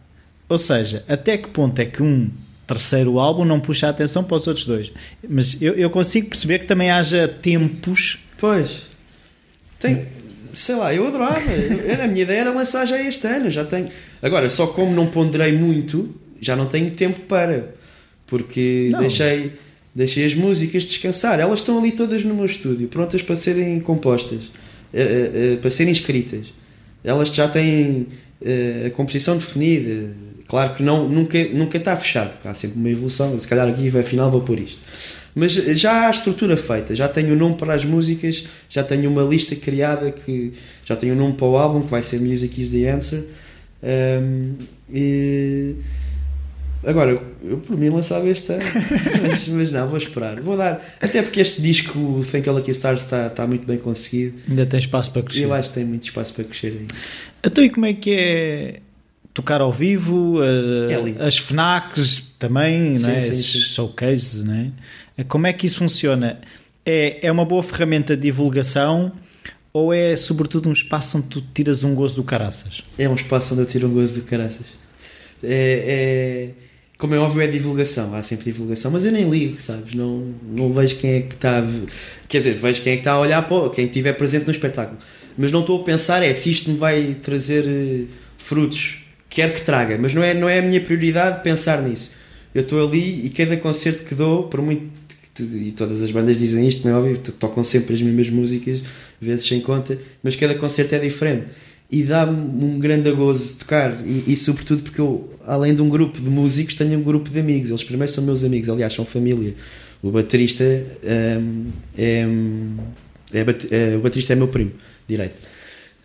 Ou seja, até que ponto é que um terceiro álbum não puxa a atenção para os outros dois? Mas eu, eu consigo perceber que também haja tempos. Pois. Tem, sei lá, eu adorava. Eu, a minha ideia era lançar já este ano. Já tenho. Agora, só como não ponderei muito, já não tenho tempo para. Porque não. deixei, deixei as músicas descansar. Elas estão ali todas no meu estúdio, prontas para serem compostas, uh, uh, para serem escritas. Elas já têm a composição definida. Claro que não, nunca, nunca está fechado, há sempre uma evolução. Se calhar aqui, afinal, vou por isto. Mas já há a estrutura feita, já tenho o nome para as músicas, já tenho uma lista criada que já tenho o nome para o álbum que vai ser Music is the Answer. Um, e agora eu por mim lançava este ano, mas, mas, não, vou esperar. Vou dar, até porque este disco, o Thank You Lucky Stars, está, está muito bem conseguido. Ainda tem espaço para crescer. Eu acho que tem muito espaço para crescer ainda. Então, e como é que é tocar ao vivo? É as FNACs também, sim, não é? Sim, esses sim. showcases, não é? Como é que isso funciona? É, é uma boa ferramenta de divulgação ou é sobretudo um espaço onde tu tiras um gozo do caraças? É um espaço onde eu tiro um gozo do caraças. É, é, como é óbvio, é divulgação, há sempre divulgação, mas eu nem ligo, sabes? Não, não vejo quem é que está. A, quer dizer, vejo quem é que está a olhar para quem estiver presente no espetáculo. Mas não estou a pensar é se isto me vai trazer eh, frutos. Quero que traga, mas não é, não é a minha prioridade pensar nisso. Eu estou ali e cada concerto que dou, por muito. E todas as bandas dizem isto, não é óbvio, tocam sempre as mesmas músicas, vezes sem conta, mas cada concerto é diferente e dá-me um grande gozo de tocar e, e, sobretudo porque eu, além de um grupo de músicos, tenho um grupo de amigos. Eles primeiro são meus amigos, aliás, são família. O baterista um, é, é, é, o baterista é meu primo, direito.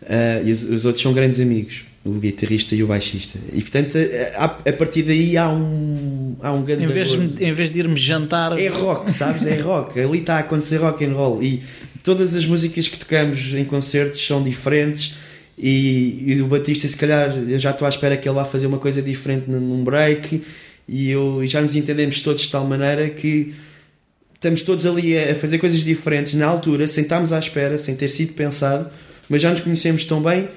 Uh, e os, os, outros são grandes amigos, o guitarrista e o baixista. E portanto, a, a partir daí há um, há um grande em vez, em vez de irmos jantar, é rock, sabes? É rock. Ali está a acontecer rock and roll. E todas as músicas que tocamos em concertos são diferentes e, e, o Batista, se calhar, eu já estou à espera que ele vá fazer uma coisa diferente num break e, eu, já nos entendemos todos de tal maneira que estamos todos ali a fazer coisas diferentes na altura, sem à espera, sem ter sido pensado, mas já nos conhecemos tão bem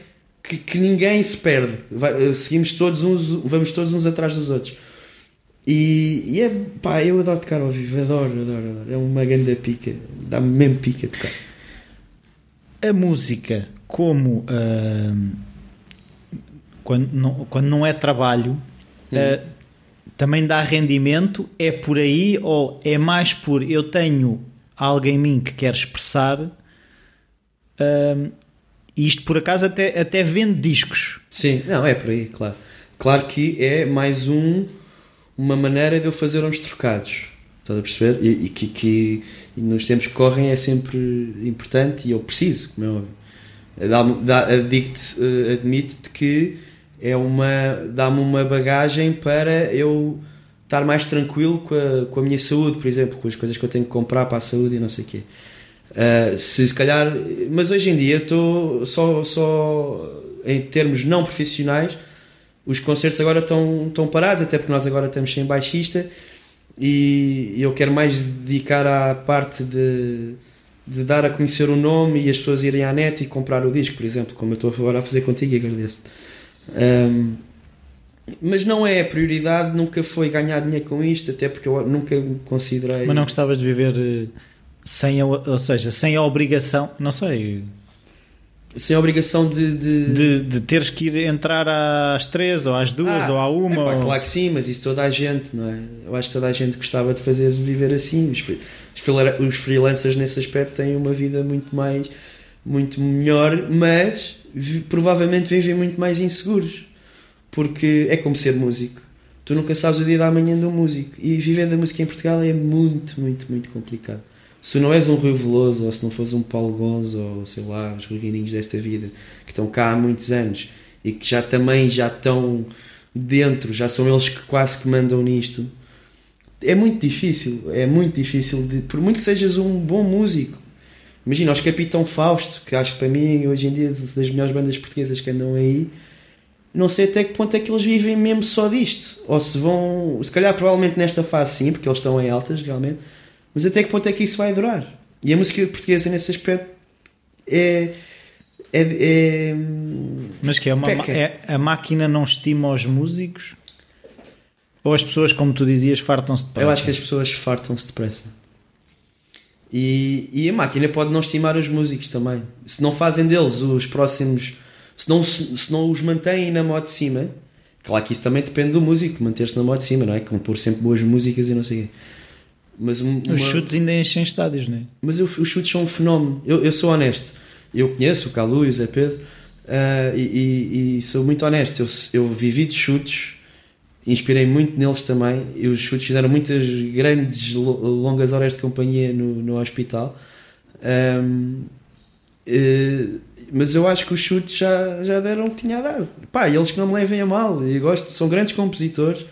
que, que ninguém se perde. Vai, eh, seguimos todos uns, vamos todos uns atrás dos outros. E, e é pá, eu adoro tocar ao vivo, adoro, adoro, adoro. É uma grande pica, dá-me mesmo pica tocar. A música como uh, quando, não, quando não é trabalho uh, também dá rendimento, é por aí ou é mais por eu tenho algo em mim que quer expressar uh, e isto por acaso até, até vende discos. Sim, não, é por aí, claro. Claro que é mais um uma maneira de eu fazer uns trocados. Estás a perceber? E, e que, que e nos tempos que correm é sempre importante e eu preciso, como é óbvio uh, admito-te que é uma dá-me uma bagagem para eu estar mais tranquilo com a, com a minha saúde, por exemplo, com as coisas que eu tenho que comprar para a saúde e não sei o quê. Uh, se se calhar, mas hoje em dia estou só, só em termos não profissionais, os concertos agora estão, estão parados, até porque nós agora estamos sem baixista e eu quero mais dedicar à parte de de dar a conhecer o nome e as pessoas irem à net e comprar o disco, por exemplo, como eu estou agora a fazer contigo e agradeço. Um, mas não é a prioridade, nunca foi ganhar dinheiro com isto, até porque eu nunca me considerei. Mas não gostavas de viver eh, sem a, ou seja, sem a obrigação, não sei. Sem a obrigação de. De, de, de teres que ir entrar às três ou às duas ah, ou à uma. É ou... Claro que sim, mas isso toda a gente, não é? Eu acho que toda a gente gostava de fazer viver assim os freelancers nesse aspecto têm uma vida muito mais muito melhor, mas provavelmente vivem muito mais inseguros. Porque é como ser músico. Tu nunca sabes o dia da manhã de um músico. E viver da música em Portugal é muito, muito, muito complicado. Se não és um Rio Veloso ou se não fores um Paulo Gonzo ou sei lá, os ruguinhos desta vida que estão cá há muitos anos e que já também já estão dentro, já são eles que quase que mandam nisto é muito difícil, é muito difícil, de, por muito que sejas um bom músico. Imagina, os Capitão Fausto, que acho que para mim hoje em dia das melhores bandas portuguesas que andam aí, não sei até que ponto é que eles vivem mesmo só disto. Ou se vão, se calhar provavelmente nesta fase sim, porque eles estão em altas realmente, mas até que ponto é que isso vai durar? E a música portuguesa nesse aspecto é. é, é mas que é, uma, é a máquina não estima os músicos? Ou as pessoas, como tu dizias, fartam-se depressa? Eu acho que as pessoas fartam-se depressa. E, e a máquina pode não estimar os músicos também. Se não fazem deles os próximos. Se não, se, se não os mantêm na moda de cima. Claro que isso também depende do músico, manter-se na moda de cima, não é? Compor sempre boas músicas e não sei o quê. Mas uma... Os chutes ainda enchem estádios, não é? Mas eu, os chutes são um fenómeno. Eu, eu sou honesto. Eu conheço o Calu e o Zé Pedro uh, e, e, e, sou muito honesto. Eu, eu vivi de chutes inspirei muito neles também. E os chutes fizeram muitas grandes, longas horas de companhia no, no hospital. Um, eh, mas eu acho que os chutes já, já deram o que tinha a dar. Pá, eles que não me levem a mal, eu gosto, são grandes compositores.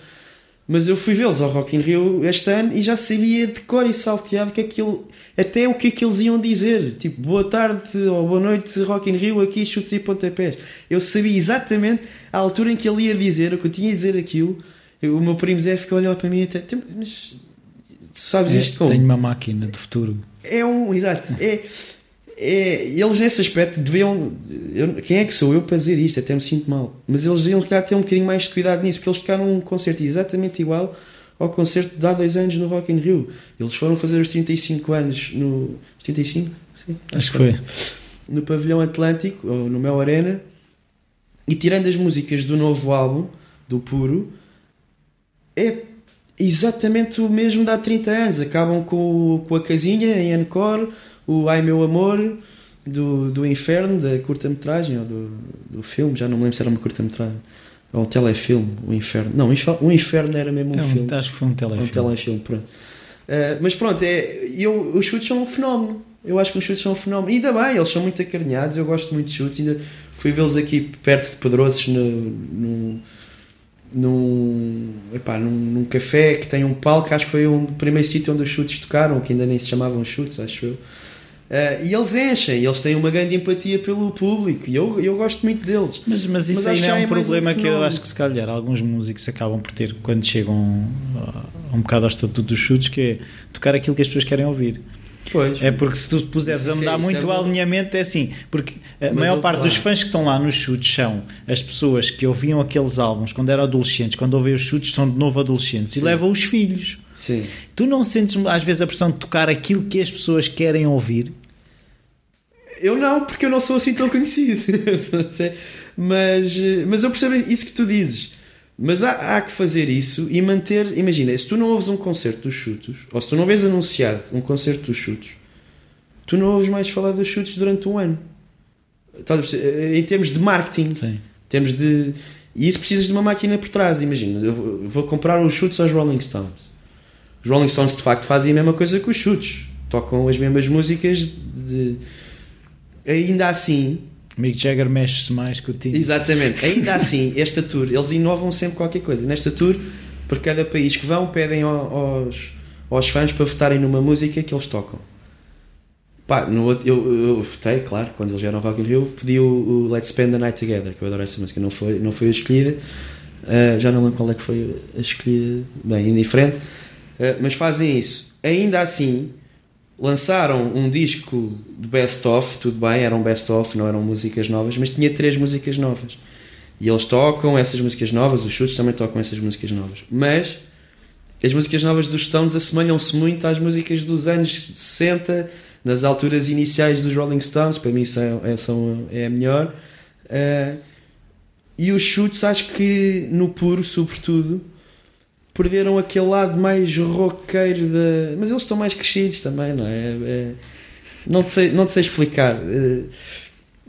Mas eu fui vê-los ao Rock in Rio este ano e já sabia de cor e salteado que aquilo, até o que é que eles iam dizer. Tipo, boa tarde ou boa noite, Rock in Rio, aqui chutes e pontapés. Eu sabia exatamente a altura em que ele ia dizer, o que eu tinha a dizer aquilo. Eu, o meu primo Zé ficou a olhar para mim e até. Mas, sabes é, isto como? Tenho uma máquina do futuro. É um, exato. É, é, eles nesse aspecto deviam. eu- quem é que sou eu para dizer isto? Até me sinto mal. Mas eles deviam cá ter um bocadinho mais de cuidado nisso, porque eles tocaram um concerto exatamente igual ao concerto de há dois anos no Rock in Rio. Eles foram fazer os 35 anos no. os 35? Sim, Acho que foi. no Pavilhão Atlântico, ou no Mel Arena, e tirando as músicas do novo álbum, do Puro, é exatamente o mesmo de há 30 anos. Acabam com, com a casinha em encore, o Ai Meu Amor, do, do Inferno, da curta-metragem, ou do, do filme, já não me lembro se era uma curta-metragem. Ou um telefilme, o Inferno. Não, o Infer- o Inferno era mesmo um É um- filme. acho que foi um É um telefilme. telefilme, pronto. Uh, mas pronto, é, eu, os chutes são um fenómeno. Eu acho que os chutes são um fenómeno. E ainda bem, eles são muito acarinhados. Eu gosto muito de chutes. Ainda fui vê-los aqui perto de Pedroços no, no, num, epá, num, num café que tem um palco. Acho que foi um, o primeiro sítio onde os chutes tocaram, que ainda nem se chamavam chutes, acho eu. Uh, e eles enchem, eles têm uma grande empatia pelo público e eu, eu gosto muito deles. Mas, mas isso Mas que é um é um problema que eu acho que se calhar alguns músicos acabam por ter quando chegam a um bocado ao estatuto dos chutes, que é tocar aquilo que as pessoas querem ouvir. Pois, É porque se tu puseres a é- mudar isso muito é o alinhamento, é assim. Porque a Mas maior parte dos fãs que estão lá nos chutes são as pessoas que ouviam aqueles álbuns quando eram adolescentes, quando ouvem os chutes, são de novo adolescentes e Sim. levam os filhos. Sim. Tu não sentes às vezes a pressão de tocar aquilo que as pessoas querem ouvir? Eu não, porque eu não sou assim tão conhecido. mas, mas eu percebo isso que tu dizes. Mas há, há que fazer isso e manter. Imagina, se tu não ouves um concerto dos chutos, ou se tu não vês anunciado um concerto dos chutos, tu não ouves mais falar dos chutos durante um ano. Em termos de marketing, Sim. termos de. E isso precisas de uma máquina por trás. Imagina, eu vou comprar os chutes aos Rolling Stones. Os Rolling Stones de facto fazem a mesma coisa que os chutes. Tocam as mesmas músicas de. Ainda assim, Mick Jagger mexe-se mais que o Tino. exatamente, ainda assim, esta tour, eles inovam sempre qualquer coisa. Nesta tour, por cada país que vão, pedem ao- aos, aos fãs para votarem numa música que eles tocam. Pá, no outro, eu, eu votei, claro, quando eles vieram ao Rock in Rio, pedi o, o Let's Spend the Night Together, que eu adoro essa música, não foi, não foi a escolhida. Uh, já não lembro qual é que foi a escolhida, bem, indiferente. Uh, mas fazem isso. Ainda assim, lançaram um disco de best-of, tudo bem, eram best-of, não eram músicas novas, mas tinha três músicas novas. E eles tocam essas músicas novas, os chutes também tocam essas músicas novas. Mas as músicas novas dos Stones assemelham-se muito às músicas dos anos 60, nas alturas iniciais dos Rolling Stones, para mim são, é, são, é a melhor. Uh, e os chutes, acho que no puro, sobretudo, perderam aquele lado mais roqueiro da. Mas eles estão mais crescidos também, não é? É- Não, te sei, não te sei explicar. eh,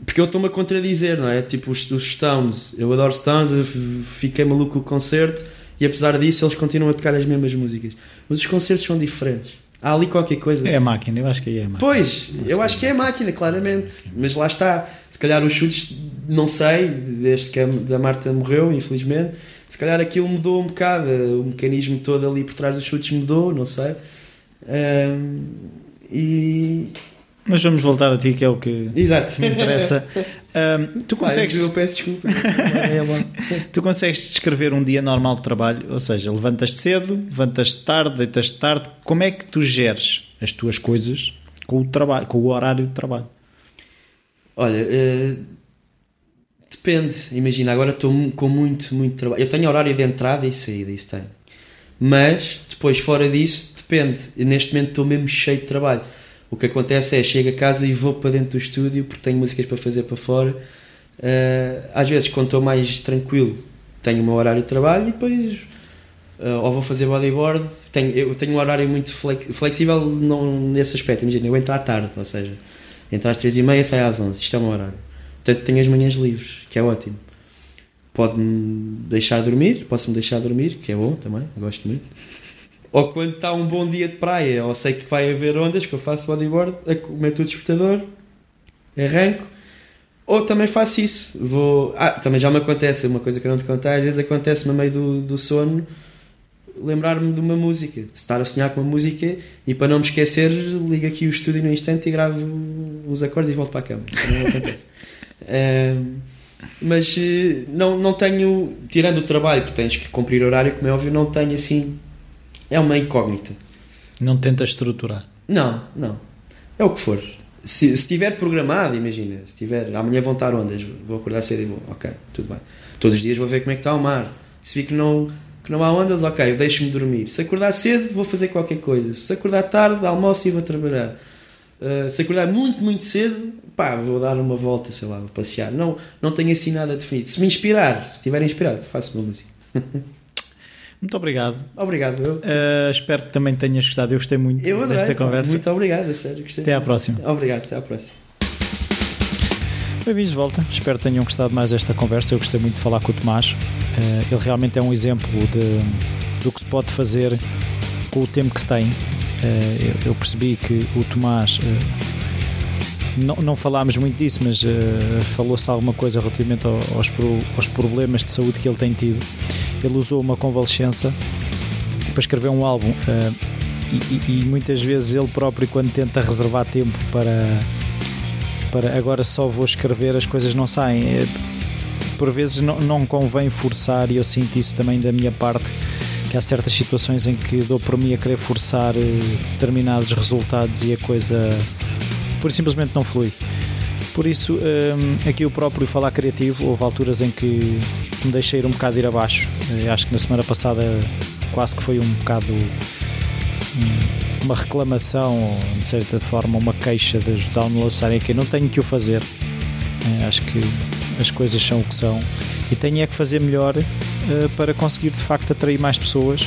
Porque eu estou-me a contradizer, não é? Tipo, os, os Stones, eu adoro Stones, eu fiquei maluco com o concerto e apesar disso eles continuam a tocar as mesmas músicas. Mas os concertos são diferentes. Há ali qualquer coisa. É a máquina, eu acho que é a máquina. Pois, eu acho que é a máquina, claramente. Mas lá está. Se calhar os chutes, não sei, desde que a da Marta morreu, infelizmente. Se calhar aquilo mudou um bocado. O mecanismo todo ali por trás dos chutes mudou, não sei. Ahm, e. Mas vamos voltar a ti, que é o que Exato. me interessa. Ahm, tu, Pá, consegues, eu peço desculpa. É tu consegues descrever um dia normal de trabalho? Ou seja, levantas cedo, levantas tarde, deitas tarde. Como é que tu geres as tuas coisas com o, trabalho, com o horário de trabalho? Olha, eh, depende. Imagina, agora estou com muito, muito trabalho. Eu tenho horário de entrada e saída, isso tenho. Mas, depois, fora disso, depende. Neste momento estou mesmo cheio de trabalho. O que acontece é, chego a casa e vou para dentro do estúdio porque tenho músicas para fazer para fora. Eh, às vezes, quando estou mais tranquilo, tenho o meu horário de trabalho e depois eh, ou vou fazer bodyboard. Tenho, eu tenho um horário muito flex- flexível não, nesse aspecto. Imagina, eu entro à tarde, ou seja, entro às 3h30 e saio às 11 Isto é meu horário. Portanto, tenho as manhãs livres, que é ótimo. Pode-me deixar dormir, posso-me deixar dormir, que é bom também, gosto muito. Ou quando está um bom dia de praia, ou sei que vai haver ondas, que eu faço bodyboard, meto o despertador, arranco. Ou também faço isso. Vou... Ah, também já me acontece, uma coisa que eu não te contei, às vezes acontece-me a meio do, do sono lembrar-me de uma música, de estar a sonhar com uma música e para não me esquecer, ligo aqui o estúdio no instante e gravo os acordes e volto para a cama. Também acontece. Mas eh, não, não tenho, tirando o trabalho, que tens que cumprir horário, como é óbvio, não tenho assim. É uma incógnita. Não tentas estruturar. Não, não. É o que for. se, se tiver programado, imagina, se tiver amanhã vão estar ondas, vou acordar cedo e vou, ok, tudo bem. Todos os dias vou ver como é que está o mar. Se vi que não, que não há ondas, ok, deixo-me dormir. Se acordar cedo, vou fazer qualquer coisa. Se acordar tarde, almoço e vou trabalhar. Uh, se acordar muito, muito cedo, pá, vou dar uma volta, sei lá, vou passear. Não, não tenho assim nada definido. Se me inspirar, se estiver inspirado, faço uma música. Muito obrigado. Obrigado, eu. Uh, espero que também tenhas gostado. Eu gostei muito eu adorei, desta conversa. Muito obrigado, a sério. Gostei até muito. à próxima. Obrigado, até à próxima. Bem-vindos de volta. Espero que tenham gostado mais desta conversa. Eu gostei muito de falar com o Tomás. Uh, ele realmente é um exemplo de, do que se pode fazer com o tempo que se tem. Uh, eu, percebi que o Tomás não, não falámos muito disso, mas uh, falou-se alguma coisa relativamente aos, pro, aos problemas de saúde que ele tem tido. Ele usou uma convalescença para escrever um álbum uh, e, e, muitas vezes ele próprio, quando tenta reservar tempo para, para agora só vou escrever, as coisas não saem. Por vezes não, não convém forçar, e eu sinto isso também da minha parte que há certas situações em que dou por mim a querer forçar eh, determinados resultados e a coisa por simplesmente não flui. Por isso, um, aqui o próprio falar criativo, houve alturas em que me deixei ir um bocado ir abaixo. Eu acho que na semana passada quase que foi um bocado uma reclamação, de certa forma uma queixa dos downloads estarem aqui. Não tenho que o fazer. Acho que as coisas são o que são e tenho é que fazer melhor uh, para conseguir de facto atrair mais pessoas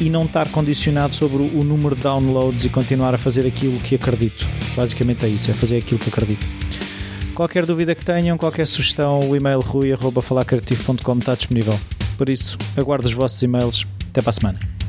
e não estar condicionado sobre o número de downloads e continuar a fazer aquilo que acredito. Basicamente é isso, é fazer aquilo que acredito. Qualquer dúvida que tenham, qualquer sugestão, o e-mail rui.falacreativo.com está disponível. Por isso, aguardo os vossos e-mails. Até para a semana.